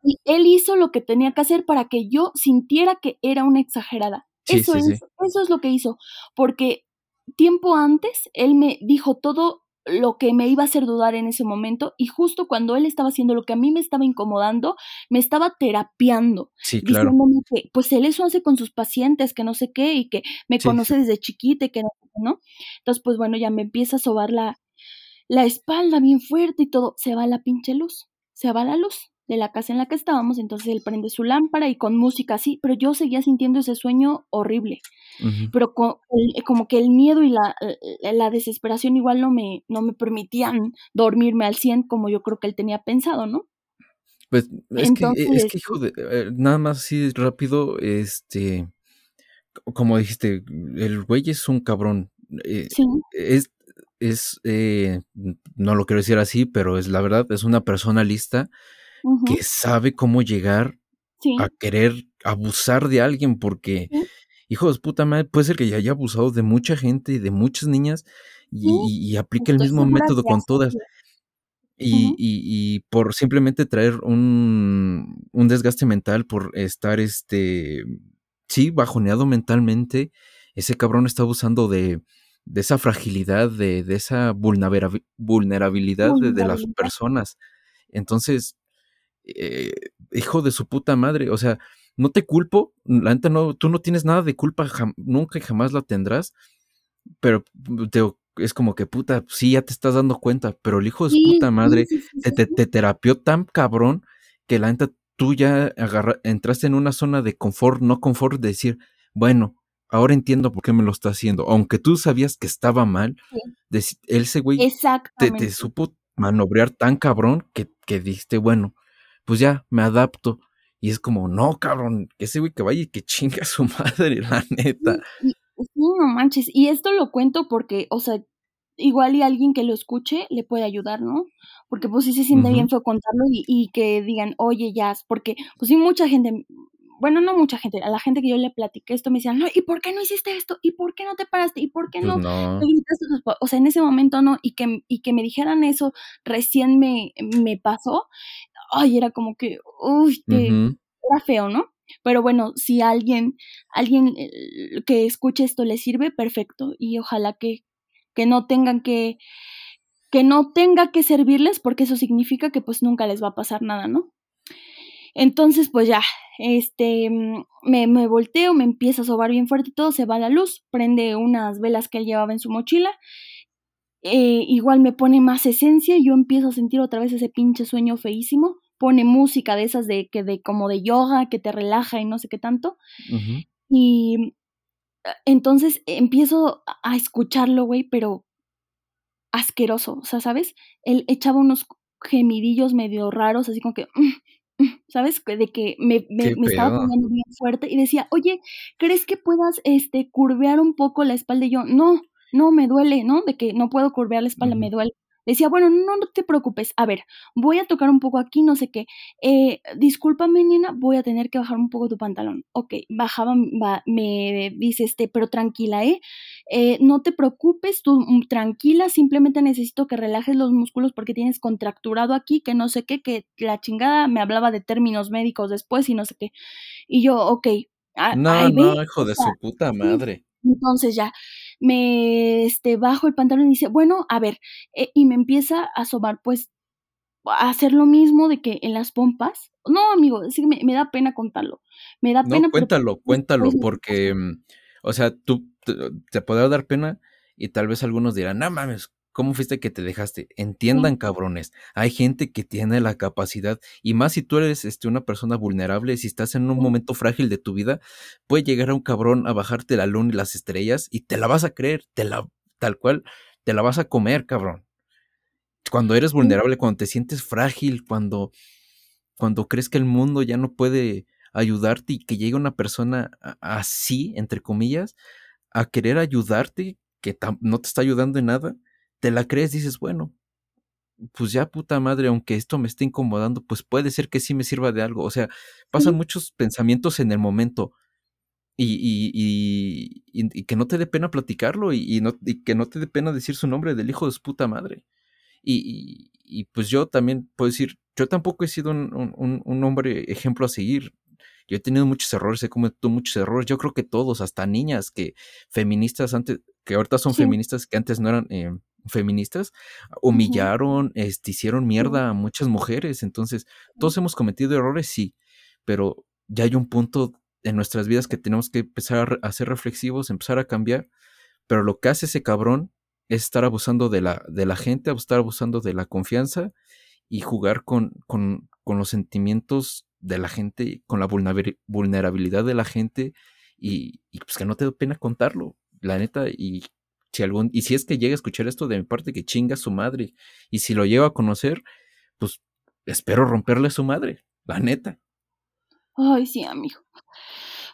Speaker 2: Y él hizo lo que tenía que hacer para que yo sintiera que era una exagerada. eso es, eso es lo que hizo. Porque tiempo antes, él me dijo todo lo que me iba a hacer dudar en ese momento y justo cuando él estaba haciendo lo que a mí me estaba incomodando, me estaba terapiando,
Speaker 1: sí, claro.
Speaker 2: diciéndome que pues él eso hace con sus pacientes, que no sé qué y que me conoce desde chiquita y que no, ¿no? Entonces pues bueno, ya me empieza a sobar la, la espalda bien fuerte y todo, se va la pinche luz, se va la luz de la casa en la que estábamos, entonces él prende su lámpara y con música así, pero yo seguía sintiendo ese sueño horrible, pero como que el miedo y la, la, desesperación igual no me, no me permitían dormirme al 100 como yo creo que él tenía pensado, ¿no?
Speaker 1: Pues es, que, es que, hijo de, eh, nada más así rápido, este, como dijiste, el güey es un cabrón. Eh, sí. Es, es eh, no lo quiero decir así, pero es la verdad, es una persona lista que sabe cómo llegar a querer abusar de alguien porque, hijo de puta madre, puede ser que ya haya abusado de mucha gente y de muchas niñas y, aplique el mismo método con todas. Y, y, por simplemente traer un, un, desgaste mental, por estar, este, sí, bajoneado mentalmente, ese cabrón está abusando de, de esa fragilidad, de, de esa vulnerabilidad, De, de, las personas. Entonces, eh, hijo de su puta madre, o sea, no te culpo, la neta no, tú no tienes nada de culpa, nunca y jamás la tendrás, pero te, es como que puta, sí, ya te estás dando cuenta, pero el hijo de su puta madre te, te, terapió tan cabrón que la neta tú ya entraste en una zona de confort, no confort, de decir, bueno, ahora entiendo por qué me lo está haciendo. Aunque tú sabías que estaba mal, él ese güey te, te, supo manobrear tan cabrón que, que dijiste, bueno, pues ya me adapto. Y es como, no, cabrón, ese güey que vaya y que chinga a su <laughs> madre, la neta.
Speaker 2: no manches. Y esto lo cuento porque, o sea, igual y alguien que lo escuche le puede ayudar, ¿no? Porque pues sí se siente bien feo contarlo y, y, que digan, oye, ya, porque pues sí mucha gente, bueno, no mucha gente, a la gente que yo le platiqué esto me decían, no, ¿y por qué no hiciste esto? ¿Y por qué no te paraste? ¿Y por qué pues no? O sea, en ese momento no, y que, y que me dijeran eso recién me, me pasó, ay, era como que, uy, que era feo, ¿no? Pero bueno, si alguien, alguien eh, que escuche esto le sirve, perfecto. Y ojalá que, que no tengan que, que no tenga que servirles, porque eso significa que pues nunca les va a pasar nada, ¿no? Entonces, pues ya, este, mm, me, me volteo, me empieza a sobar bien fuerte y todo, se va la luz, prende unas velas que él llevaba en su mochila, eh, igual me pone más esencia y yo empiezo a sentir otra vez ese pinche sueño feísimo, pone música de esas de que de como de yoga que te relaja y no sé qué tanto. Y entonces empiezo a escucharlo, güey, pero asqueroso, o sea, ¿sabes? Él echaba unos gemidillos medio raros, así como que, mm, <laughs> mm", ¿sabes? De que me, me, estaba poniendo bien fuerte y decía, oye, ¿crees que puedas, este, curvear un poco la espalda? Y yo, no, no, me duele, ¿no? De que no puedo curvear la espalda, me duele decía, bueno, no, no te preocupes, a ver, voy a tocar un poco aquí, no sé qué. Eh, discúlpame, nena, voy a tener que bajar un poco tu pantalón. Ok, bajaba, me dice este, pero tranquila, ¿eh? ¿eh? No te preocupes, tú mm, tranquila, simplemente necesito que relajes los músculos porque tienes contracturado aquí, que no sé qué, que la chingada me hablaba de términos médicos después y no sé qué. Y yo, ok.
Speaker 1: no, no, hijo de su puta madre.
Speaker 2: Entonces ya, me este, bajo el pantalón y dice, bueno, a ver, eh, y me empieza a sobar, pues, a hacer lo mismo de que en las pompas. No, amigo, es que me, da pena contarlo. Me da pena.
Speaker 1: No, cuéntalo, cuéntalo, porque, mm, o sea, tú te, te podrá dar pena y tal vez algunos dirán, no mames, ¿Cómo fuiste que te dejaste? Entiendan, cabrones. Hay gente que tiene la capacidad, y más si tú eres este, una persona vulnerable, si estás en un momento frágil de tu vida, puede llegar a un cabrón a bajarte la luna y las estrellas y te la vas a creer, te la, tal cual, te la vas a comer, cabrón. Cuando eres vulnerable, cuando te sientes frágil, cuando, cuando crees que el mundo ya no puede ayudarte y que llegue una persona así, entre comillas, a querer ayudarte, que no te está ayudando en nada, te la crees, dices, bueno, pues ya puta madre, aunque esto me esté incomodando, pues puede ser que sí me sirva de algo. O sea, pasan muchos pensamientos en el momento y, y, y, que no te dé pena platicarlo y, no, que no te dé pena decir su nombre del hijo de su puta madre. Y, pues yo también puedo decir, yo tampoco he sido un, un, un, hombre ejemplo a seguir. Yo he tenido muchos errores, he cometido muchos errores. Yo creo que todos, hasta niñas que feministas antes, que ahorita son feministas, que antes no eran eh, feministas, humillaron, este, hicieron mierda a muchas mujeres. Entonces, todos hemos cometido errores, sí, pero ya hay un punto en nuestras vidas que tenemos que empezar a, ser reflexivos, empezar a cambiar. Pero lo que hace ese cabrón es estar abusando de la, de la gente, estar abusando de la confianza y jugar con, con, con los sentimientos de la gente, con la vulnerabilidad de la gente y, y, pues que no te da pena contarlo, la neta, y algún, y si es que llega a escuchar esto de mi parte, que chinga su madre, y si lo llego a conocer, pues espero romperle a su madre, la neta.
Speaker 2: Ay, sí, amigo.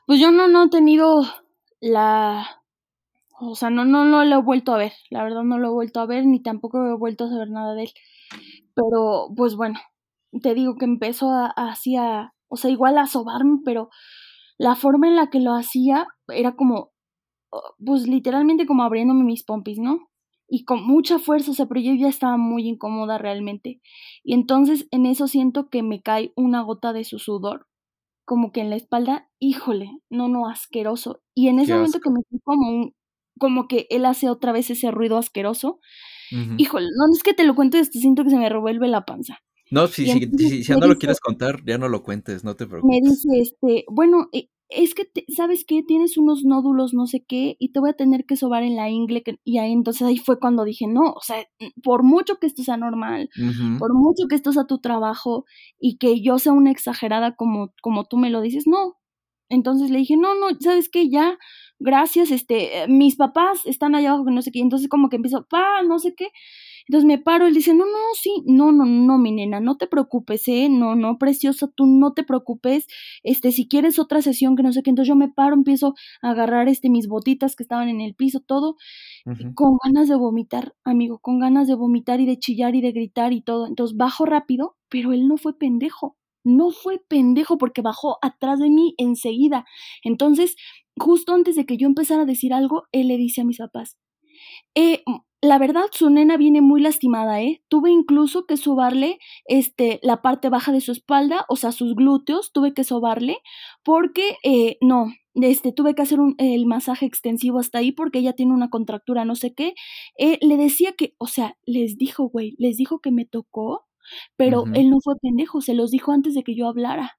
Speaker 2: Pues yo no, no he tenido la, o sea, no, no, no lo he vuelto a ver, la verdad no lo he vuelto a ver, ni tampoco he vuelto a saber nada de él. Pero, pues bueno, te digo que empezó a, o sea, igual a sobarme, pero la forma en la que lo hacía era como, pues literalmente como abriéndome mis pompis, ¿no? Y con mucha fuerza, o sea, pero yo ya estaba muy incómoda realmente. Y entonces en eso siento que me cae una gota de su sudor, como que en la espalda, híjole, no, no, asqueroso. Y en ese momento que me fui como un, como que él hace otra vez ese ruido asqueroso, híjole, no es que te lo cuente, siento que se me revuelve la panza.
Speaker 1: No, si, si, si, ya no lo quieres contar, ya no lo cuentes, no te preocupes.
Speaker 2: Me dice, este, bueno, e, es que, ¿sabes qué? Tienes unos nódulos, no sé qué, y te voy a tener que sobar en la ingle. Y ahí entonces ahí fue cuando dije, no, o sea, por mucho que esto sea normal, por mucho que esto sea tu trabajo y que yo sea una exagerada como, como tú me lo dices, no. Entonces le dije, no, no, ¿sabes qué? Ya, gracias, este, mis papás están allá abajo, no sé qué. Entonces como que empiezo, pa, no sé qué. Entonces me paro, él dice, no, no, sí, no, no, no, mi nena, no te preocupes, eh, no, no, preciosa, tú no te preocupes, este, si quieres otra sesión que no sé qué, entonces yo me paro, empiezo a agarrar, este, mis botitas que estaban en el piso, todo, con ganas de vomitar, amigo, con ganas de vomitar y de chillar y de gritar y todo, entonces bajo rápido, pero él no fue pendejo, no fue pendejo porque bajó atrás de mí enseguida, entonces, justo antes de que yo empezara a decir algo, él le dice a mis papás, eh, la verdad, su nena viene muy lastimada, ¿eh? Tuve incluso que sobarle este, la parte baja de su espalda, o sea, sus glúteos, tuve que sobarle, porque eh, no, este, tuve que hacer un, el masaje extensivo hasta ahí porque ella tiene una contractura, no sé qué. Eh, le decía que, o sea, les dijo, güey, les dijo que me tocó, pero él no fue pendejo, se los dijo antes de que yo hablara.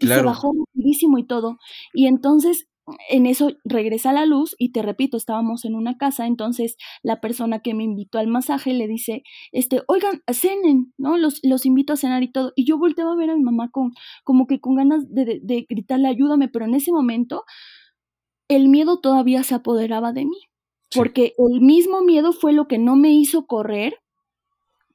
Speaker 2: Y se bajó rapidísimo y todo. Y entonces en eso regresa la luz y te repito, estábamos en una casa, entonces la persona que me invitó al masaje le dice, este, oigan, cenen, ¿no? Los, los invito a cenar y todo. Y yo volteaba a ver a mi mamá con, como que con ganas de, de gritarle, ayúdame, pero en ese momento el miedo todavía se apoderaba de mí, porque el mismo miedo fue lo que no me hizo correr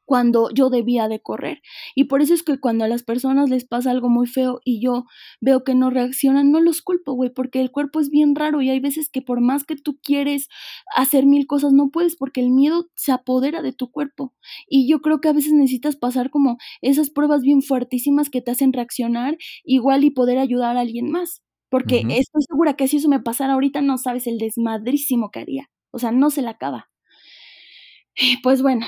Speaker 2: cuando yo debía de correr. Y por eso es que cuando a las personas les pasa algo muy feo y yo veo que no reaccionan, no los culpo, güey, porque el cuerpo es bien raro y hay veces que por más que tú quieres hacer mil cosas, no puedes porque el miedo se apodera de tu cuerpo. Y yo creo que a veces necesitas pasar como esas pruebas bien fuertísimas que te hacen reaccionar igual y poder ayudar a alguien más. Porque estoy segura que si eso me pasara ahorita, no sabes el desmadrísimo que haría. O sea, no se la acaba. Pues bueno,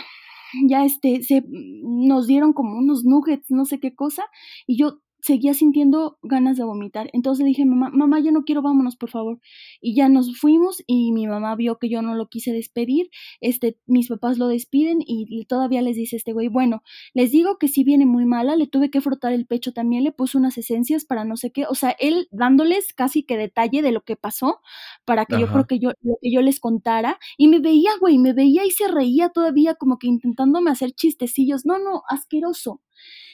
Speaker 2: ya este, se, nos dieron como unos nuggets, no sé qué cosa, y yo seguía sintiendo ganas de vomitar. Entonces le dije, mamá, mamá, ya no quiero, vámonos, por favor. Y ya nos fuimos y mi mamá vio que yo no lo quise despedir. Este, mis papás lo despiden y todavía les dice este güey, bueno, les digo que si viene muy mala, le tuve que frotar el pecho también, le puse unas esencias para no sé qué. O sea, él dándoles casi que detalle de lo que pasó para que yo creo que yo, que yo les contara. Y me veía, güey, me veía y se reía todavía como que intentándome hacer chistecillos. No, no, asqueroso.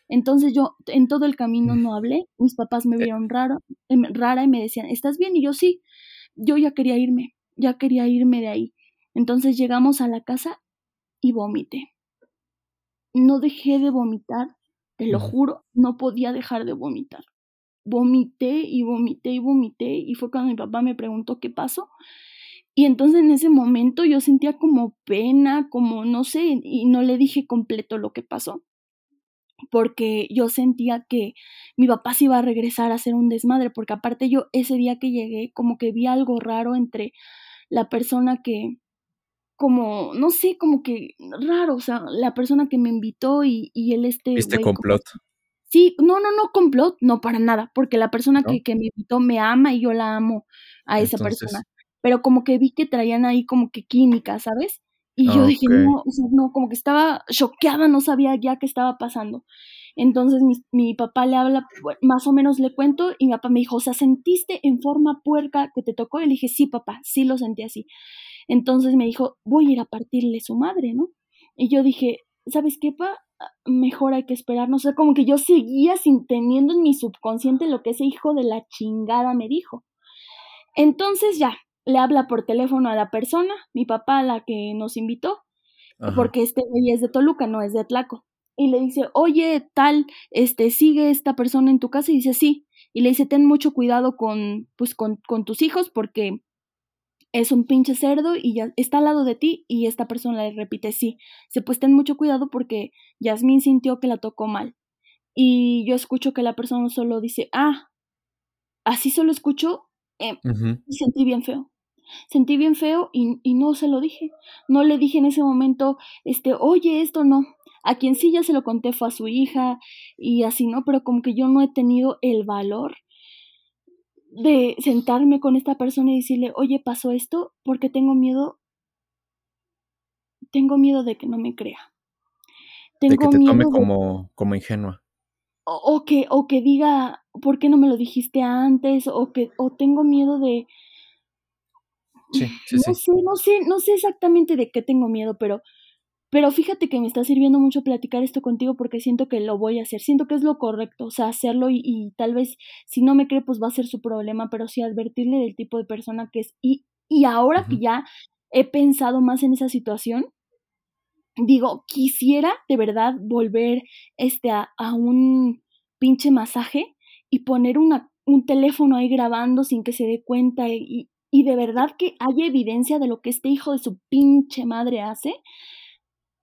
Speaker 2: Entonces yo en todo el camino no hablé, mis papás me eh. vieron raro, em, rara y me decían, ¿estás bien? Y yo sí, yo ya quería irme, ya quería irme de ahí. Entonces llegamos a la casa y vomité. No dejé de vomitar, te lo juro, no podía dejar de vomitar. Vomité y vomité y vomité y fue cuando mi papá me preguntó qué pasó. Y entonces en ese momento yo sentía como pena, como no sé, y no le dije completo lo que pasó porque yo sentía que mi papá se iba a regresar a hacer un desmadre, porque aparte yo ese día que llegué como que vi algo raro entre la persona que, como, no sé, como que raro, o sea, la persona que me invitó y, y él este...
Speaker 1: Este complot.
Speaker 2: sí, no, no, no complot, no para nada, porque la persona que, que, me invitó me ama y yo la amo a esa persona, pero como que vi que traían ahí como que química, ¿sabes? Y yo dije, no, o sea, no, como que estaba choqueada, no sabía ya qué estaba pasando. Entonces mi, mi, papá le habla, más o menos le cuento, y mi papá me dijo, o sea, ¿sentiste en forma puerca que te tocó? Y le dije, sí, papá, sí lo sentí así. Entonces me dijo, voy a ir a partirle su madre, ¿no? Y yo dije, ¿sabes qué, pa? Mejor hay que esperar, no sé, como que yo seguía sin, teniendo en mi subconsciente lo que ese hijo de la chingada me dijo. Entonces ya, le habla por teléfono a la persona, mi papá, la que nos invitó, porque este güey es de Toluca, no es de Atlaco. Y le dice, oye, tal, este, sigue esta persona en tu casa, y dice, sí. Y le dice, ten mucho cuidado con, pues, con, con tus hijos, porque es un pinche cerdo y ya está al lado de ti, y esta persona le repite, sí. Dice, pues ten mucho cuidado porque Yasmín sintió que la tocó mal. Y yo escucho que la persona solo dice, ah, así solo escucho, eh, y sentí bien feo sentí bien feo y, y, no se lo dije. No le dije en ese momento, este, oye, esto no. A quien sí ya se lo conté fue a su hija y así, ¿no? Pero como que yo no he tenido el valor de sentarme con esta persona y decirle, oye, pasó esto porque tengo miedo, tengo miedo de que no me crea.
Speaker 1: Tengo de que te tome como, como ingenua.
Speaker 2: o, que, o que diga, ¿por qué no me lo dijiste antes? O que, o tengo miedo de...
Speaker 1: Sí, sí,
Speaker 2: no sé, no sé, no sé exactamente de qué tengo miedo, pero, pero fíjate que me está sirviendo mucho platicar esto contigo porque siento que lo voy a hacer, siento que es lo correcto, o sea, hacerlo y, y tal vez si no me cree pues va a ser su problema, pero sí advertirle del tipo de persona que es. Y, y ahora que ya he pensado más en esa situación, digo, quisiera de verdad volver este, a, un pinche masaje y poner una, un teléfono ahí grabando sin que se dé cuenta y, y de verdad que haya evidencia de lo que este hijo de su pinche madre hace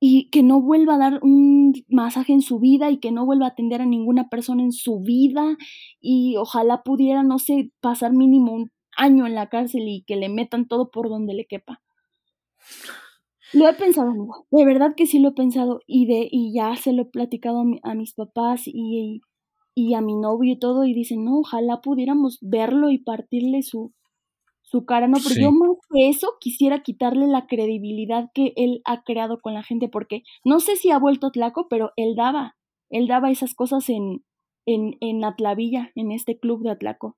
Speaker 2: y que no vuelva a dar un masaje en su vida y que no vuelva a atender a ninguna persona en su vida y ojalá pudiera, no sé, pasar mínimo un año en la cárcel y que le metan todo por donde le quepa. Lo he pensado. De verdad que sí lo he pensado y de y ya se lo he platicado a, mis papás y, y, a mi novio y todo y dicen, no, ojalá pudiéramos verlo y partirle su, su cara, no, pero yo más que eso quisiera quitarle la credibilidad que él ha creado con la gente porque no sé si ha vuelto Tlaco, pero él daba, él daba esas cosas en, en, en Atlavilla, en este club de Atlaco.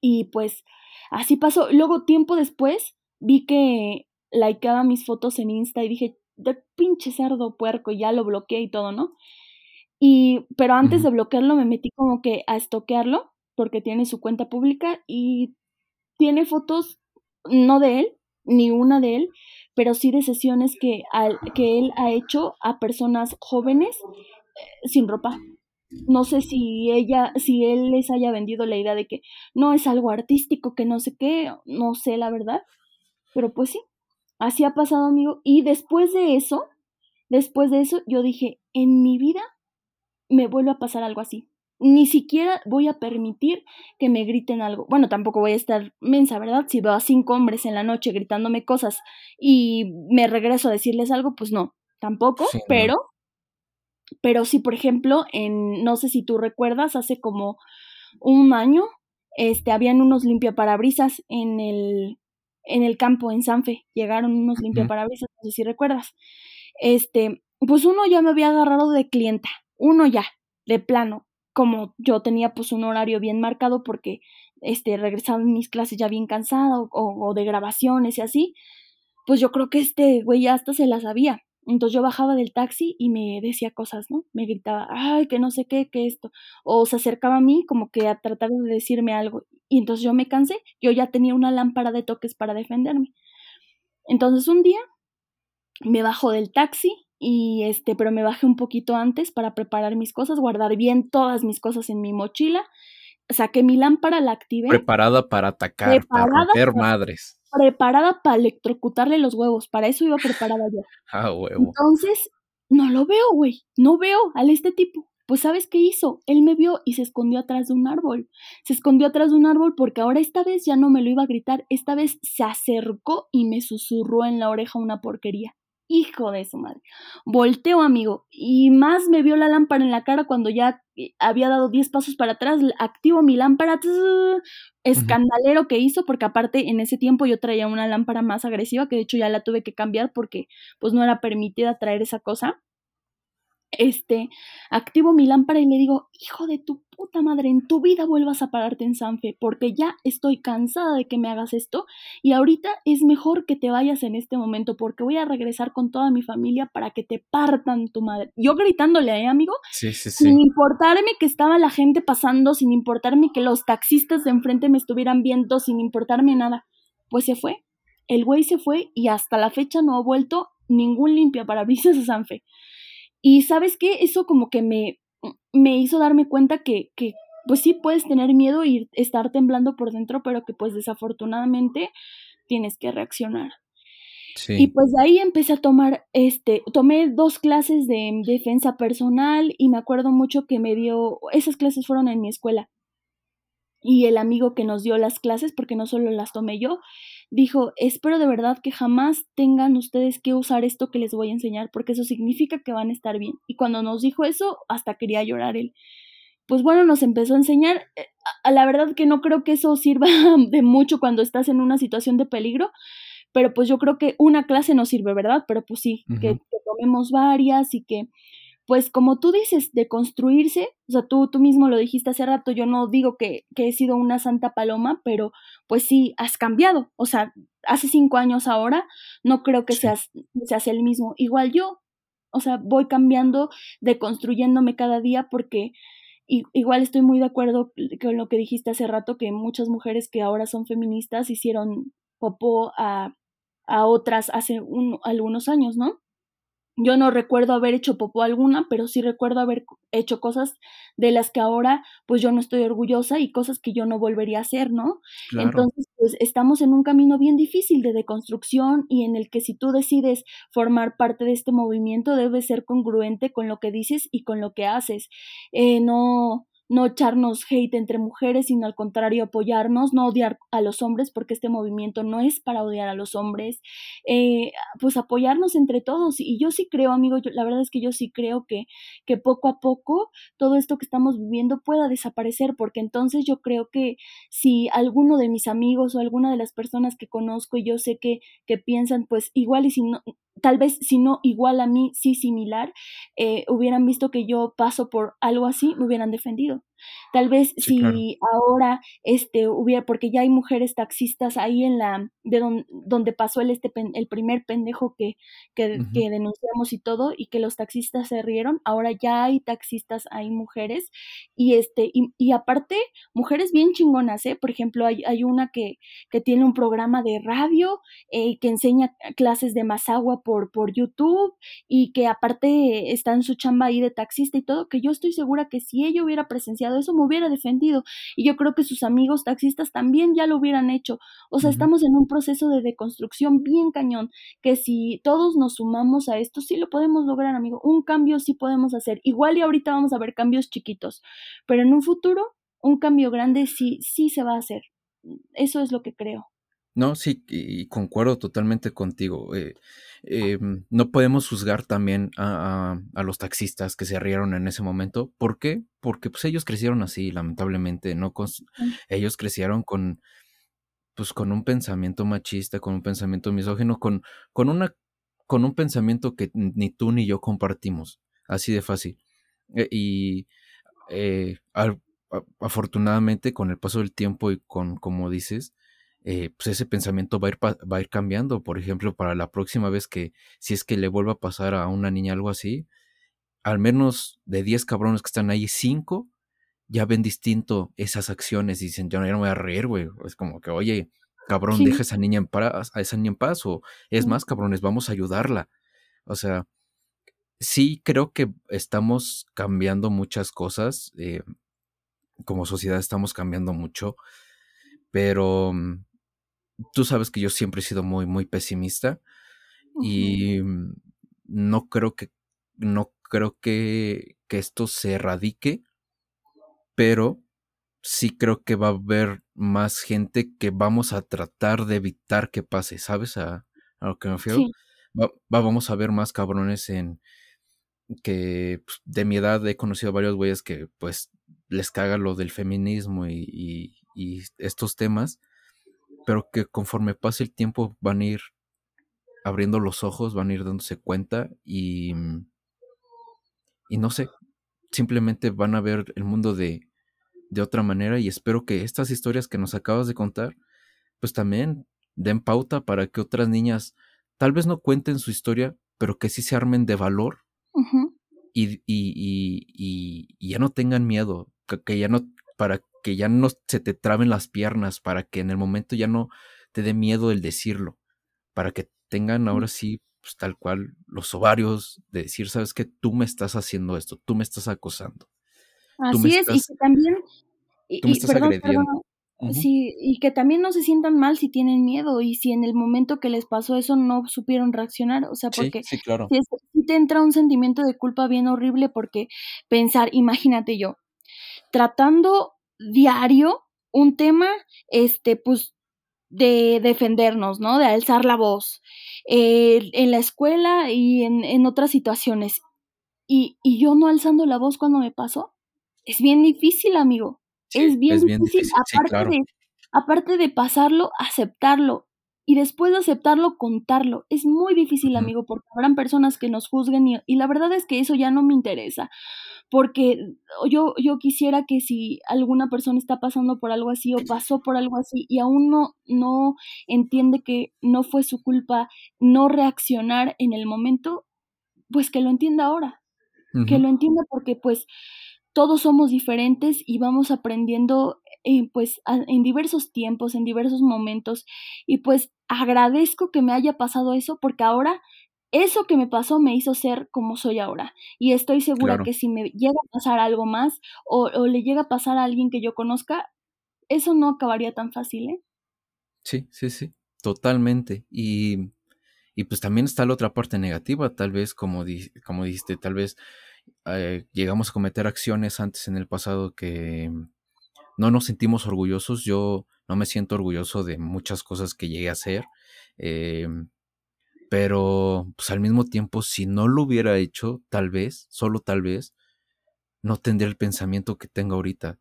Speaker 2: Y pues así pasó. Luego, tiempo después, vi que likeaba mis fotos en Insta y dije, de pinche cerdo puerco, y ya lo bloqueé y todo, ¿no? Y, pero antes de bloquearlo me metí como que a estoquearlo, porque tiene su cuenta pública y tiene fotos, no de él, ni una de él, pero sí de sesiones que, al, que él ha hecho a personas jóvenes eh, sin ropa. No sé si ella, si él les haya vendido la idea de que no es algo artístico, que no sé qué, no sé la verdad, pero pues sí, Así ha pasado, amigo. Y después de eso, después de eso, yo dije, en mi vida me vuelve a pasar algo así. Ni siquiera voy a permitir que me griten algo. Bueno, tampoco voy a estar mensa, ¿verdad? Si veo a cinco hombres en la noche gritándome cosas y me regreso a decirles algo, pues no, tampoco, pero, pero sí, por ejemplo, en, no sé si tú recuerdas, hace como un año, este, habían unos limpiaparabrisas en el, en el campo, en Sanfe, llegaron unos limpiaparabrisas, no sé si recuerdas. Este, pues uno ya me había agarrado de clienta, uno ya, de plano, como yo tenía pues un horario bien marcado porque este, regresaba en mis clases ya bien cansada o, de grabaciones y así, pues yo creo que este güey hasta se la sabía. Entonces yo bajaba del taxi y me decía cosas, ¿no? Me gritaba, ay, que no sé qué, que esto. O se acercaba a mí como que a tratar de decirme algo. Y entonces yo me cansé, yo ya tenía una lámpara de toques para defenderme. Entonces un día me bajo del taxi y este, pero me bajé un poquito antes para preparar mis cosas, guardar bien todas mis cosas en mi mochila. Saqué mi lámpara, la activé.
Speaker 1: Preparada para atacar, para romper madres.
Speaker 2: Preparada para electrocutarle los huevos, para eso iba preparada yo. <laughs>
Speaker 1: Ah, huevo.
Speaker 2: Entonces, no lo veo, güey, no veo al este tipo. Pues ¿sabes qué hizo? Él me vio y se escondió atrás de un árbol. Se escondió atrás de un árbol porque ahora esta vez ya no me lo iba a gritar, esta vez se acercó y me susurró en la oreja una porquería. Hijo de su madre. Volteo, amigo, y más me vio la lámpara en la cara cuando ya eh, había dado 10 pasos para atrás, activo mi lámpara, escandalero que hizo, porque aparte en ese tiempo yo traía una lámpara más agresiva, que de hecho ya la tuve que cambiar porque pues no era permitida traer esa cosa este, activo mi lámpara y le digo, hijo de tu puta madre, en tu vida vuelvas a pararte en Sanfe, porque ya estoy cansada de que me hagas esto y ahorita es mejor que te vayas en este momento porque voy a regresar con toda mi familia para que te partan tu madre. Yo gritándole, ¿eh, amigo?
Speaker 1: Sí, sí, sí.
Speaker 2: Sin importarme que estaba la gente pasando, sin importarme que los taxistas de enfrente me estuvieran viendo, sin importarme nada. Pues se fue. El güey se fue y hasta la fecha no ha vuelto ningún limpia parabrisas a Sanfe. Y sabes qué, eso como que me, me hizo darme cuenta que, que pues sí puedes tener miedo y estar temblando por dentro, pero que pues desafortunadamente tienes que reaccionar. Y pues de ahí empecé a tomar, este, tomé dos clases de defensa personal y me acuerdo mucho que me dio, esas clases fueron en mi escuela. Y el amigo que nos dio las clases, porque no solo las tomé yo, dijo, espero de verdad que jamás tengan ustedes que usar esto que les voy a enseñar, porque eso significa que van a estar bien. Y cuando nos dijo eso, hasta quería llorar él. Pues bueno, nos empezó a enseñar. Eh, a la verdad que no creo que eso sirva <laughs> de mucho cuando estás en una situación de peligro, pero pues yo creo que una clase no sirve, ¿verdad? Pero pues sí, que, tomemos varias y que pues como tú dices, de construirse, o sea, tú, tú mismo lo dijiste hace rato, yo no digo que, que he sido una santa paloma, pero pues sí, has cambiado, o sea, hace cinco años ahora, no creo que seas, seas el mismo, igual yo, o sea, voy cambiando, deconstruyéndome cada día porque igual estoy muy de acuerdo con lo que dijiste hace rato, que muchas mujeres que ahora son feministas hicieron popó a, a otras hace un, algunos años, ¿no? Yo no recuerdo haber hecho popó alguna, pero sí recuerdo haber hecho cosas de las que ahora pues yo no estoy orgullosa y cosas que yo no volvería a hacer, ¿no? Entonces, pues estamos en un camino bien difícil de deconstrucción y en el que si tú decides formar parte de este movimiento debes ser congruente con lo que dices y con lo que haces. Eh, no, no echarnos hate entre mujeres, sino al contrario apoyarnos, no odiar a los hombres, porque este movimiento no es para odiar a los hombres, eh, pues apoyarnos entre todos. Y yo sí creo, amigo, la verdad es que yo sí creo que, que poco a poco todo esto que estamos viviendo pueda desaparecer, porque entonces yo creo que si alguno de mis amigos o alguna de las personas que conozco y yo sé que, que piensan, pues igual y si no, tal vez si no igual a mí, sí similar, eh, hubieran visto que yo paso por algo así, me hubieran defendido. Tal vez si ahora este hubiera, porque ya hay mujeres taxistas ahí en la, de donde pasó el, este, el primer pendejo que, que, que, denunciamos y todo, y que los taxistas se rieron, ahora ya hay taxistas, hay mujeres, y este, y, y aparte, mujeres bien chingonas, ¿eh? Por ejemplo, hay, hay una que, que tiene un programa de radio, eh, que enseña clases de masagua por, por YouTube, y que aparte está en su chamba ahí de taxista y todo, que yo estoy segura que si ella hubiera presenciado eso me hubiera defendido. Y yo creo que sus amigos taxistas también ya lo hubieran hecho. O sea, estamos en un proceso de deconstrucción bien cañón, que si todos nos sumamos a esto, sí lo podemos lograr, amigo. Un cambio sí podemos hacer. Igual y ahorita vamos a ver cambios chiquitos, pero en un futuro, un cambio grande sí, sí se va a hacer. Eso es lo que creo.
Speaker 1: No, sí, y concuerdo totalmente contigo. Eh, em, no podemos juzgar también a, los taxistas que se rieron en ese momento. ¿Por qué? Porque pues ellos crecieron así, lamentablemente, ¿no? ellos crecieron con, pues, con un pensamiento machista, con un pensamiento misógino, con, con, una, con un pensamiento que ni tú ni yo compartimos. Así de fácil. E, y eh, afortunadamente, con el paso del tiempo y con, como dices, eh, pues ese pensamiento va a, ir, va a ir cambiando. Por ejemplo, para la próxima vez que, si es que le vuelva a pasar a una niña algo así, al menos de 10 cabrones que están ahí, 5 ya ven distinto esas acciones y dicen, yo no, me voy a reír, güey. Es como que, oye, cabrón, deja a esa niña en paz, a esa niña en paz, o es más, cabrones, vamos a ayudarla. O sea, sí creo que estamos cambiando muchas cosas. Eh, como sociedad estamos cambiando mucho. Pero mm, tú sabes que yo siempre he sido muy, muy pesimista y mm, no creo que, no creo que, que esto se erradique, pero sí creo que va a haber más gente que vamos a tratar de evitar que pase, ¿sabes? A, lo que me refiero. vamos a ver más cabrones en que pues, de mi edad he conocido varios güeyes que pues les caga lo del feminismo y, y estos temas pero que conforme pase el tiempo van a ir abriendo los ojos, van a ir dándose cuenta y, mm, y no sé, simplemente van a ver el mundo de, de otra manera y espero que estas historias que nos acabas de contar, pues también den pauta para que otras niñas tal vez no cuenten su historia, pero que sí se armen de valor y, y, y, y, ya no tengan miedo, que, ya no, para que ya no se te traben las piernas, para que en el momento ya no te dé miedo el decirlo, para que tengan ahora sí, pues, tal cual, los ovarios de decir, sabes que tú me estás haciendo esto, tú me estás acosando.
Speaker 2: Así es, y que también... tú me estás agrediendo. Sí, y que también no se sientan mal si tienen miedo y si en el momento que les pasó eso no supieron reaccionar, o sea, porque
Speaker 1: sí, claro.
Speaker 2: si te entra un sentimiento de culpa bien horrible porque pensar, imagínate yo, tratando diario un tema, este, pues, de defendernos, ¿no? De alzar la voz eh, en la escuela y en, en otras situaciones. Y, y, yo no alzando la voz cuando me pasó. Es bien difícil, amigo. es bien, difícil. aparte, de, aparte de pasarlo, aceptarlo. Y después de aceptarlo, contarlo. Es muy difícil, amigo, porque habrán personas que nos juzguen y, y, la verdad es que eso ya no me interesa, porque yo, yo quisiera que si alguna persona está pasando por algo así o pasó por algo así y aún no, no entiende que no fue su culpa no reaccionar en el momento, pues que lo entienda ahora, que lo entienda porque pues todos somos diferentes y vamos aprendiendo eh, pues en diversos tiempos, en diversos momentos y pues agradezco que me haya pasado eso porque ahora eso que me pasó me hizo ser como soy ahora y estoy segura que si me llega a pasar algo más o, o, le llega a pasar a alguien que yo conozca, eso no acabaría tan fácil, ¿eh?
Speaker 1: Sí, sí, sí, totalmente. Y, y pues también está la otra parte negativa, tal vez como, di como dijiste, tal vez eh, llegamos a cometer acciones antes en el pasado que no nos sentimos orgullosos. Yo no me siento orgulloso de muchas cosas que llegué a hacer. Eh, pero pues al mismo tiempo, si no lo hubiera hecho, tal vez, solo tal vez, no tendría el pensamiento que tengo ahorita.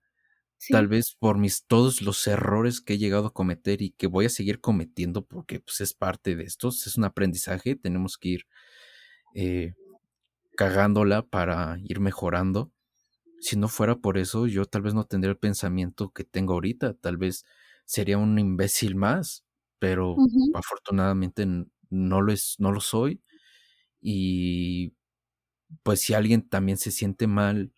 Speaker 1: Sí. Tal vez por mis todos los errores que he llegado a cometer y que voy a seguir cometiendo porque pues, es parte de esto, es un aprendizaje, tenemos que ir eh, cagándola para ir mejorando. Si no fuera por eso, yo tal vez no tendría el pensamiento que tengo ahorita, tal vez sería un imbécil más, pero uh -huh. afortunadamente no lo, es, no lo soy. Y pues si alguien también se siente mal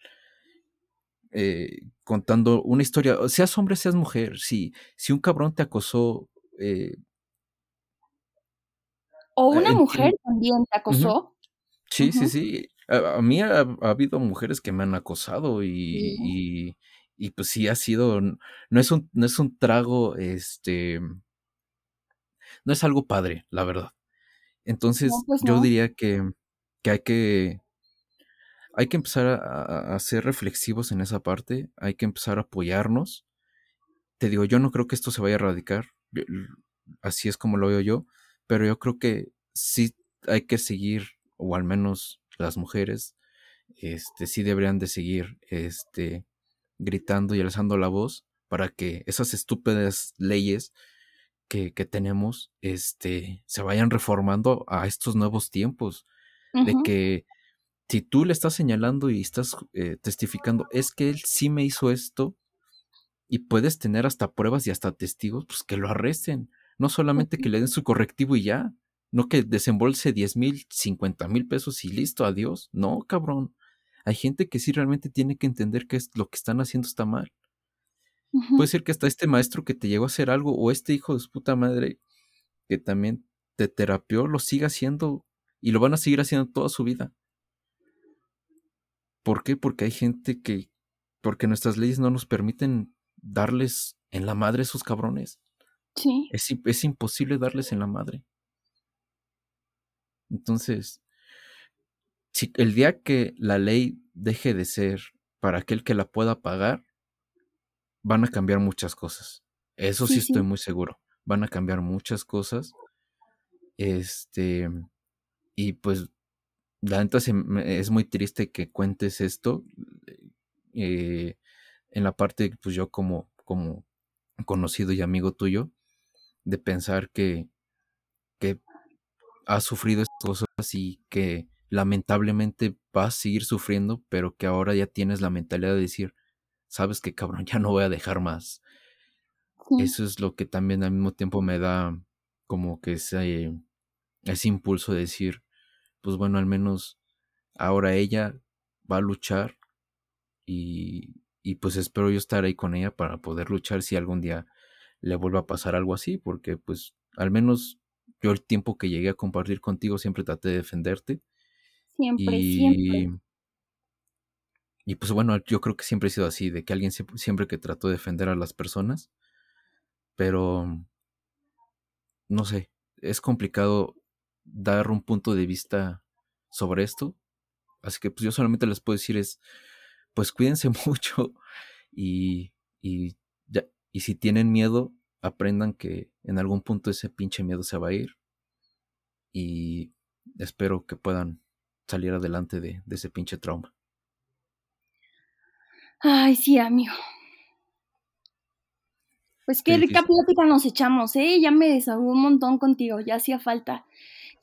Speaker 1: eh, contando una historia, seas hombre, seas mujer, si, si un cabrón te acosó... Eh,
Speaker 2: o una mujer también te acosó.
Speaker 1: Uh -huh. Sí, uh -huh. sí, sí. A, a mí ha, ha, habido mujeres que me han acosado y, uh -huh. y, y, pues sí ha sido, no es un, no es un trago, este, no es algo padre, la verdad. Entonces
Speaker 2: no, pues
Speaker 1: yo diría que, que hay que, hay que empezar a, a, ser reflexivos en esa parte, hay que empezar a apoyarnos. Te digo, yo no creo que esto se vaya a erradicar, así es como lo veo yo, pero yo creo que sí hay que seguir, o al menos las mujeres, este, sí deberían de seguir este, gritando y alzando la voz para que esas estúpidas leyes que, que tenemos este, se vayan reformando a estos nuevos tiempos. Uh -huh. De que si tú le estás señalando y estás eh, testificando, es que él sí me hizo esto y puedes tener hasta pruebas y hasta testigos, pues que lo arresten. No solamente que le den su correctivo y ya, no que desembolse 10 mil, 50 mil pesos y listo, adiós. No, cabrón. Hay gente que sí realmente tiene que entender que es, lo que están haciendo está mal. Uh -huh. Puede ser que hasta este maestro que te llegó a hacer algo o este hijo de su puta madre que también te terapió lo siga haciendo y lo van a seguir haciendo toda su vida. ¿Por qué? Porque hay gente que, porque nuestras leyes no nos permiten darles en la madre a esos cabrones.
Speaker 2: Sí.
Speaker 1: Es, es imposible darles en la madre. Entonces, si el día que la ley deje de ser para aquel que la pueda pagar, van a cambiar muchas cosas. Eso sí, sí estoy sí. muy seguro. Van a cambiar muchas cosas. Este, y pues, la neta es muy triste que cuentes esto. Eh, en la parte, pues yo como, como conocido y amigo tuyo, de pensar que, que has sufrido estas cosas y que lamentablemente vas a seguir sufriendo, pero que ahora ya tienes la mentalidad de decir, sabes que cabrón, ya no voy a dejar más. Sí. Eso es lo que también al mismo tiempo me da como que ese, ese impulso de decir, pues bueno, al menos ahora ella va a luchar y, y pues espero yo estar ahí con ella para poder luchar si algún día le vuelva a pasar algo así, porque pues al menos yo el tiempo que llegué a compartir contigo siempre traté de defenderte.
Speaker 2: Y.
Speaker 1: Y pues bueno, yo creo que siempre he sido así, de que alguien siempre, que trató de defender a las personas, pero no sé, es complicado dar un punto de vista sobre esto, así que pues yo solamente les puedo decir es, pues cuídense <laughs> mucho y, y, ya, y si tienen miedo, aprendan que en algún punto ese pinche miedo se va a ir y espero que puedan salir adelante de, de ese pinche trauma.
Speaker 2: Ay, sí, amigo. Pues qué rica plática nos echamos, ¿eh? Ya me desahogó un montón contigo, ya hacía falta,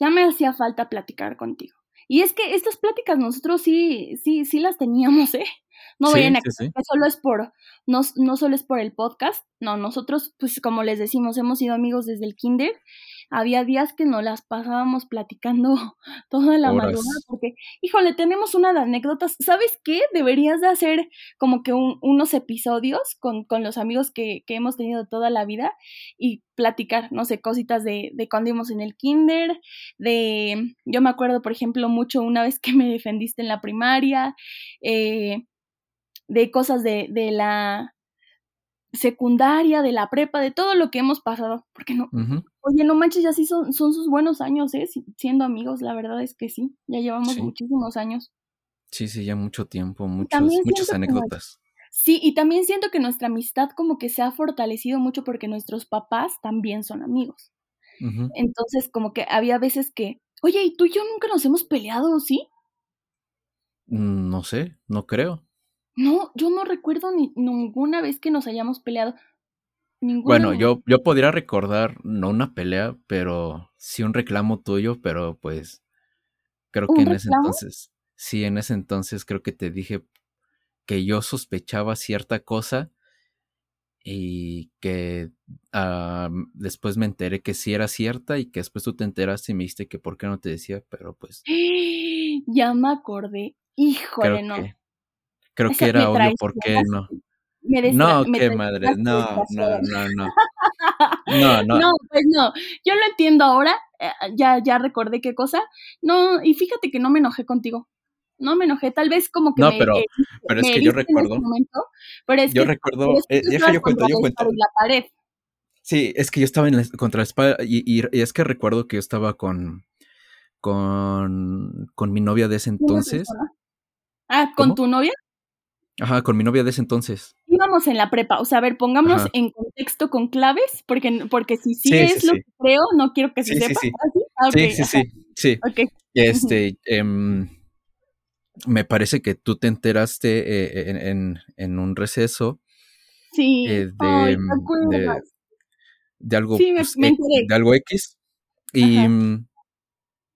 Speaker 2: ya me hacía falta platicar contigo. Y es que estas pláticas nosotros sí, sí, sí las teníamos, ¿eh? No vayan a que solo es por, no, no solo es por el podcast, no, nosotros, pues como les decimos, hemos sido amigos desde el kinder había días que nos las pasábamos platicando <laughs> toda la madrugada, porque, híjole, tenemos una de anécdotas. ¿Sabes qué? Deberías de hacer como que unos episodios con, con los amigos que, que, hemos tenido toda la vida y platicar, no sé, cositas de, de cuando íbamos en el kinder, de, yo me acuerdo, por ejemplo, mucho una vez que me defendiste en la primaria, eh, de cosas de, de la secundaria, de la prepa, de todo lo que hemos pasado, porque no, oye, no manches, ya sí son, son sus buenos años, ¿eh? siendo amigos, la verdad es que sí, ya llevamos muchísimos años.
Speaker 1: Sí, sí, ya mucho tiempo, muchos, muchas anécdotas.
Speaker 2: sí, y también siento que nuestra amistad como que se ha fortalecido mucho porque nuestros papás también son amigos. Entonces, como que había veces que, oye, ¿y tú y yo nunca nos hemos peleado, sí?
Speaker 1: Mm, no sé, no creo.
Speaker 2: No, yo no recuerdo ni ninguna vez que nos hayamos peleado.
Speaker 1: Bueno, yo, yo podría recordar, no una pelea, pero sí un reclamo tuyo, pero pues creo que en ese entonces, sí, en ese entonces creo que te dije que yo sospechaba cierta cosa y que ah, después me enteré que sí era cierta y que después tú te enteraste y me dijiste que por qué no te decía, pero pues... <gasps>
Speaker 2: Ya me acordé. Híjole, no.
Speaker 1: Creo que era obvio por qué no. No, qué madre, no, no, no, no. <laughs>
Speaker 2: No, no. No, pues no. Yo lo entiendo ahora, eh, ya, ya recordé qué cosa. No, y fíjate que no me enojé contigo. No me enojé, tal vez como que
Speaker 1: no, pero, pero es que yo recuerdo. pero es yo recuerdo, eh, deja yo cuento, yo cuento. La pared. Sí, es que yo estaba en la, contra la espada y, y, es que recuerdo que yo estaba con, con, con mi novia de ese entonces.
Speaker 2: Ah, ¿con tu novia?
Speaker 1: Ajá, con mi novia de ese entonces.
Speaker 2: Íbamos en la prepa, o sea, a ver, pongámonos en contexto con claves, porque, porque si sí, es lo que creo, no quiero que se sepa.
Speaker 1: Sí, ¿Ah, sí, sí, sí, sí. Este, em, me parece que tú te enteraste eh, en, en, un receso.
Speaker 2: Sí. Eh, de,
Speaker 1: de, algo, pues, de algo X. Y,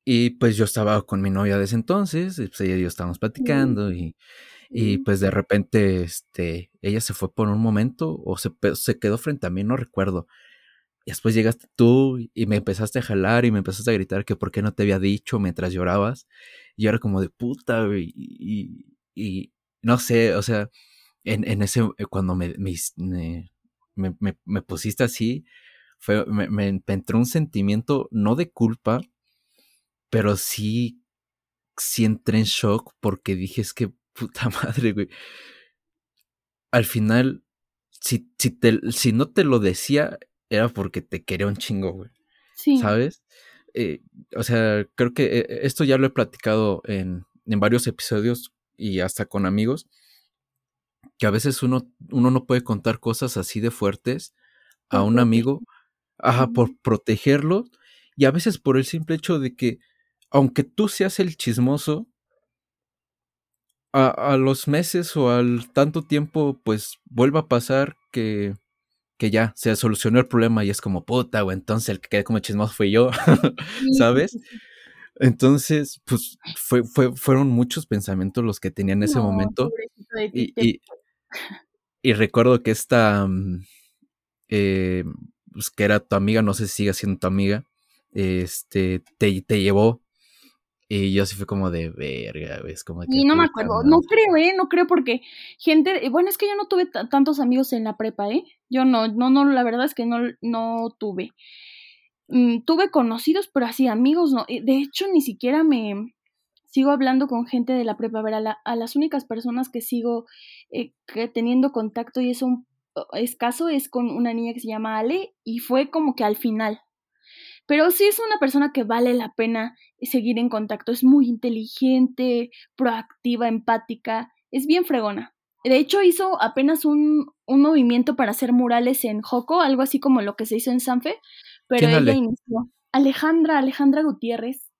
Speaker 1: y pues yo estaba con mi novia de ese entonces, y pues ella y yo estábamos platicando y y pues de repente, este, ella se fue por un momento o se, se quedó frente a mí, no recuerdo. Y después llegaste tú y me empezaste a jalar y me empezaste a gritar que por qué no te había dicho mientras llorabas. Y yo era como de puta, güey. Y, y, no sé, o sea, en, en ese, eh, cuando me, me, me, me pusiste así, fue, me, me, entró un sentimiento, no de culpa, pero sí, sí entré en shock porque dije, es que puta <laughs> madre, güey. Al final, si, si, te, si no te lo decía, era porque te quería un chingo, güey. Sí. ¿Sabes? Eh, o sea, creo que eh, esto ya lo he platicado en, en, varios episodios y hasta con amigos, que a veces uno, uno no puede contar cosas así de fuertes a un amigo, ajá, por protegerlo, y a veces por el simple hecho de que, aunque tú seas el chismoso, a, los meses o al tanto tiempo, pues vuelva a pasar que, que ya se solucionó el problema y es como puta, o entonces el que quedé como chismoso fui yo, <laughs> ¿sabes? Entonces, pues fue, fue, fueron muchos pensamientos los que tenía en ese momento. Y, y, recuerdo que esta, mm, eh, pues que era tu amiga, no sé si sigue siendo tu amiga, este, te, te llevó y yo sí fue como de verga, ¿ves? Como
Speaker 2: y no me acuerdo, no creo, ¿eh? No creo porque gente, bueno, es que yo no tuve tantos amigos en la prepa, ¿eh? Yo no, no, no, la verdad es que no, no tuve. Mm, tuve conocidos, pero así amigos no. De hecho, ni siquiera me sigo hablando con gente de la prepa. A ver, a, las únicas personas que sigo eh, teniendo contacto y es un escaso es con una niña que se llama Ale y fue como que al final, pero sí es una persona que vale la pena seguir en contacto. Es muy inteligente, proactiva, empática. Es bien fregona. De hecho, hizo apenas un, un movimiento para hacer murales en Joco, algo así como lo que se hizo en Sanfe, pero ella inició. Alejandra, Alejandra Gutiérrez.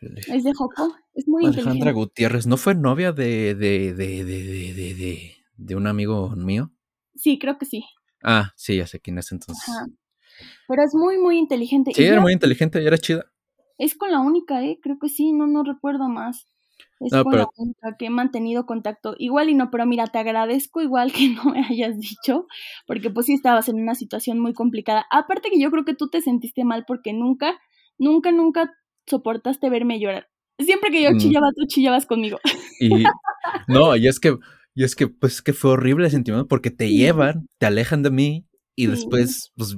Speaker 2: Es de Joco, es muy
Speaker 1: Alejandra Gutiérrez, ¿no fue novia de, de, de, de, de, de un amigo mío?
Speaker 2: Sí, creo que sí.
Speaker 1: Ah, sí, ya sé quién es entonces.
Speaker 2: Pero es muy, muy inteligente.
Speaker 1: Sí, era muy inteligente y era chida.
Speaker 2: Es con la única, ¿eh? Creo que sí, no, no recuerdo más. Es con la única que he mantenido contacto. Igual y no, pero mira, te agradezco igual que <laughs> no me hayas dicho, porque pues sí estabas en una situación muy complicada. Aparte que yo creo que tú te sentiste mal porque nunca, nunca, nunca soportaste verme llorar. Siempre que yo mm. chillaba, tú chillabas conmigo.
Speaker 1: Y no, y es que, y es que, pues que fue horrible el sentimiento porque te llevan, te alejan de mí y después, pues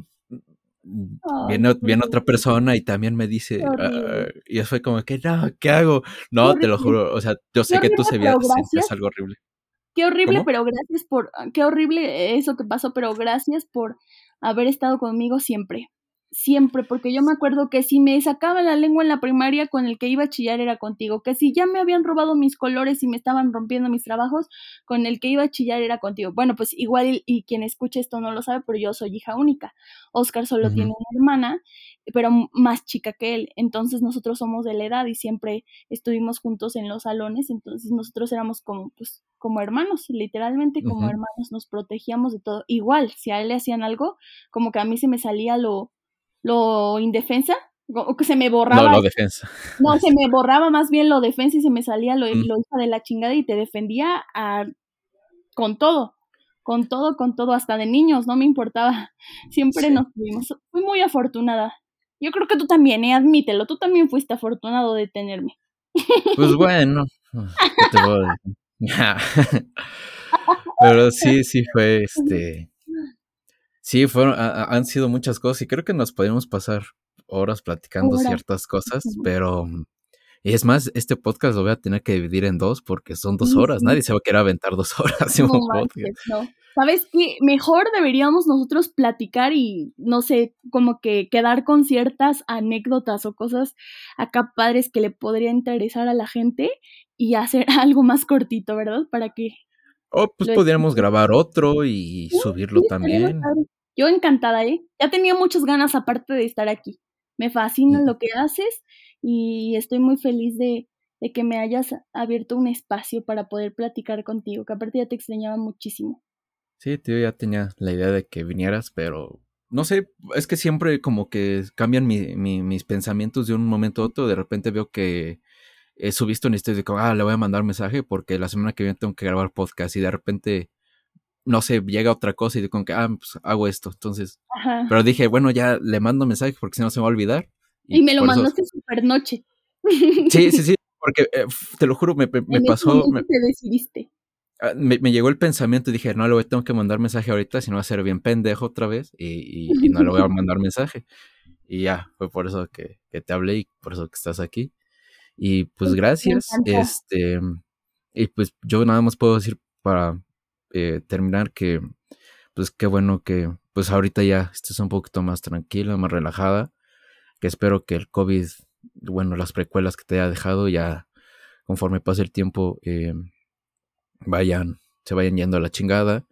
Speaker 1: viene, otra persona y también me dice, ah", y yo fue como que, no, ¿qué hago? No, te lo juro, o sea, yo sé que tú se es algo horrible.
Speaker 2: Qué horrible, pero gracias por, qué horrible eso que pasó, pero gracias por haber estado conmigo siempre siempre, porque yo me acuerdo que si me sacaba la lengua en la primaria con el que iba a chillar era contigo, que si ya me habían robado mis colores y me estaban rompiendo mis trabajos, con el que iba a chillar era contigo. Bueno, pues igual y, quien escuche esto no lo sabe, pero yo soy hija única. Oscar solo tiene una hermana, pero más chica que él, entonces nosotros somos de la edad y siempre estuvimos juntos en los salones, entonces nosotros éramos como pues como hermanos, literalmente como hermanos, nos protegíamos de todo. Igual, si a él le hacían algo, como que a mí se me salía lo lo indefensa, o que se me borraba.
Speaker 1: No, lo defensa.
Speaker 2: No, se me borraba más bien lo defensa y se me salía lo, lo hija de la chingada y te defendía a, con todo, con todo, con todo, hasta de niños, no me importaba. Siempre nos tuvimos. Fui muy afortunada. Yo creo que tú también, ¿eh? admítelo, tú también fuiste afortunado de tenerme.
Speaker 1: Pues bueno, <laughs> Pero sí, sí fue este Sí, fueron, han sido muchas cosas y creo que nos podemos pasar horas platicando ciertas cosas, pero es más, este podcast lo voy a tener que dividir en dos porque son dos horas. Nadie se va a querer aventar dos <laughs> horas en un podcast.
Speaker 2: ¿Sabes qué? Mejor deberíamos nosotros platicar y, no sé, como que quedar con ciertas anécdotas o cosas acá padres que le podría interesar a la gente y hacer <laughs> algo más cortito, ¿verdad? Para que...
Speaker 1: Oh, pues podríamos grabar otro y subirlo también.
Speaker 2: Yo encantada, ¿eh? Ya tenía muchas ganas aparte de estar aquí. Me fascina lo que haces y estoy muy feliz de, de que me hayas abierto un espacio para poder platicar contigo, que aparte ya te extrañaba muchísimo.
Speaker 1: Sí, tío, ya tenía la idea de que vinieras, pero no sé, es que siempre como que cambian mi, mis pensamientos de un momento a otro. De repente veo que he subiste un historia y digo, ah, le voy a mandar un mensaje porque la semana que viene tengo que grabar podcast y de repente no sé, llega otra cosa y digo que, ah, pues hago esto. Entonces, pero dije, bueno, ya le mando mensaje porque si no se me va a olvidar.
Speaker 2: Y, me lo mandaste super noche.
Speaker 1: Sí, sí, <laughs> sí, porque eh, te lo juro, me, me, pasó. Me,
Speaker 2: te decidiste.
Speaker 1: Ah, me, llegó el pensamiento y dije, no le voy, tengo que mandar mensaje ahorita, si no va a ser bien pendejo otra vez y, y, no le voy a <laughs> mandar mensaje. Y ya, fue por eso que, que, te hablé y por eso que estás aquí. Y pues gracias. Este, y pues yo nada más puedo decir para eh, terminar que, pues qué bueno que, pues ahorita ya estés un poquito más tranquila, más relajada, que espero que el COVID, bueno, las precuelas que te haya dejado ya conforme pase el tiempo, eh, vayan, se vayan yendo a la chingada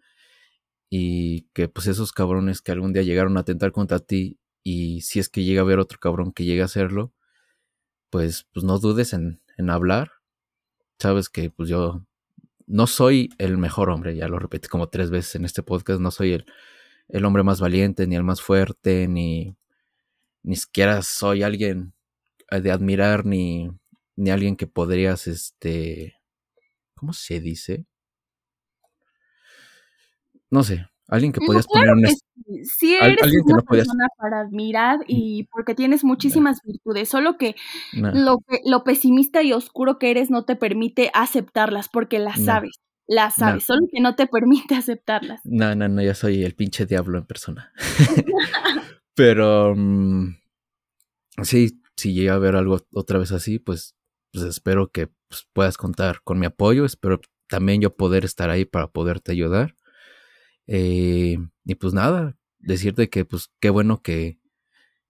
Speaker 1: y que pues esos cabrones que algún día llegaron a atentar contra ti y si es que llega a haber otro cabrón que llegue a hacerlo, pues, pues no dudes en, en hablar. Sabes que pues yo no soy el mejor hombre, ya lo repetí como tres veces en este podcast, no soy el, el hombre más valiente, ni el más fuerte, ni, ni siquiera soy alguien de admirar, ni, ni alguien que podrías, este, ¿cómo se dice? No sé, alguien que podrías poner un...
Speaker 2: Sí, eres una persona para admirar mm. y porque tienes muchísimas virtudes, solo que, lo, lo pesimista y oscuro que eres no te permite aceptarlas porque las sabes, las sabes, solo que no te permite <laughs> aceptarlas.
Speaker 1: No, no, no, yo soy el pinche diablo en persona. <laughs> <laughs> Pero mm, sí, si llega a ver algo otra vez así, pues, pues espero que pues, puedas contar con mi apoyo, espero también yo poder estar ahí para poderte ayudar. Eh, y pues nada, decirte que pues qué bueno que,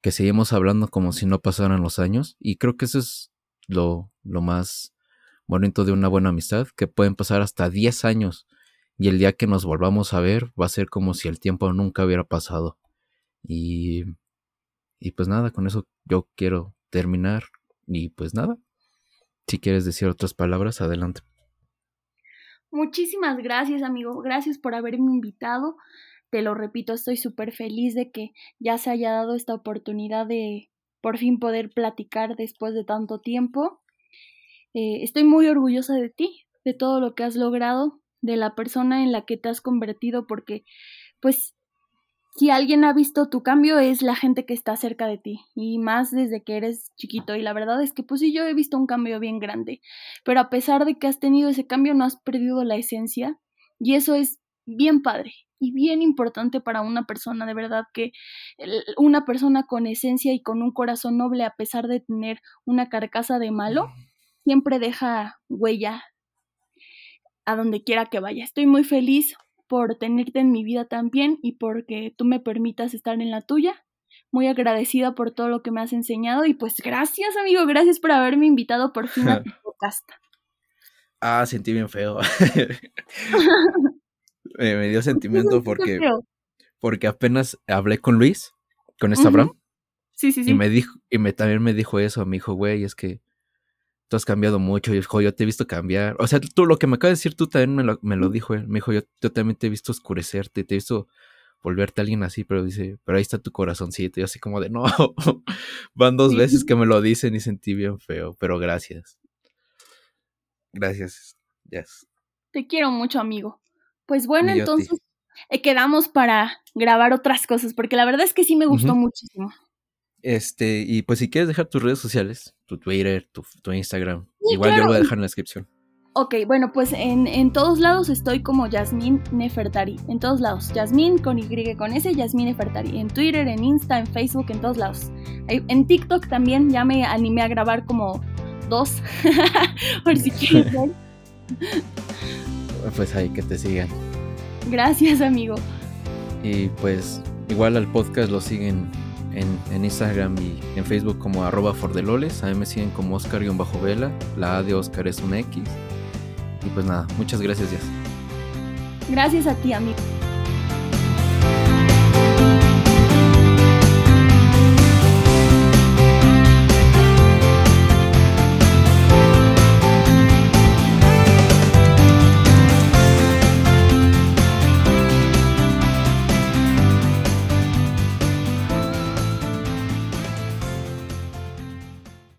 Speaker 1: que seguimos hablando como si no pasaran los años. Y creo que eso es lo, lo más bonito de una buena amistad, que pueden pasar hasta 10 años. Y el día que nos volvamos a ver va a ser como si el tiempo nunca hubiera pasado. Y, y pues nada, con eso yo quiero terminar. Y pues nada, si quieres decir otras palabras, adelante.
Speaker 2: Muchísimas gracias, amigo. Gracias por haberme invitado. te lo repito, estoy súper feliz de que ya se haya dado esta oportunidad de por fin poder platicar después de tanto tiempo. Eh, estoy muy orgullosa de ti, de todo lo que has logrado, de la persona en la que te has convertido, porque pues si alguien ha visto tu cambio es la gente que está cerca de ti y más desde que eres chiquito y la verdad es que pues sí yo he visto un cambio bien grande pero a pesar de que has tenido ese cambio no has perdido la esencia y eso es bien padre y bien importante para una persona de verdad que una persona con esencia y con un corazón noble a pesar de tener una carcasa de malo siempre deja huella a donde quiera que vaya. Estoy muy feliz por tenerte en mi vida también y porque tú me permitas estar en la tuya. Muy agradecida por todo lo que me has enseñado y pues gracias amigo, gracias por haberme invitado por fin a <laughs> tu podcast.
Speaker 1: Ah, sentí bien feo. <laughs> me, dio sentimiento porque, porque apenas hablé con Luis, con esta
Speaker 2: Sí, sí, sí.
Speaker 1: Y me dijo, y me también me dijo eso, me dijo, güey, es que tú has cambiado mucho, y dijo, yo te he visto cambiar. O sea, tú lo que me acabas de decir, tú también me lo, me lo dijo él. Me dijo, yo, yo, también te he visto oscurecerte, te he visto volverte a alguien así, pero dice, pero ahí está tu corazoncito. Y así como de, <laughs> no, van dos veces que me lo dicen y sentí bien feo, pero gracias. Gracias. Yes.
Speaker 2: Te quiero mucho, amigo. Pues bueno, entonces eh, quedamos para grabar otras cosas, porque la verdad es que sí me gustó muchísimo.
Speaker 1: Este, y pues si quieres dejar tus redes sociales, tu Twitter, tu, Instagram, igual yo lo voy a dejar en la descripción.
Speaker 2: Ok, bueno, pues en, en todos lados estoy como Yasmín Nefertari. En todos lados. Yasmín con Y con S, Yasmín Nefertari. En Twitter, en Insta, en Facebook, en todos lados. En TikTok también ya me animé a grabar como dos. <laughs> Por si quieres ver. <laughs>
Speaker 1: Pues ahí que te sigan.
Speaker 2: Gracias, amigo.
Speaker 1: Y pues igual al podcast lo siguen en, Instagram y en Facebook como arroba fordeloles. A mí me siguen como Oscar-Vela. La A de Oscar es un X. Y pues nada, muchas gracias, Jess.
Speaker 2: Gracias a ti, amigo.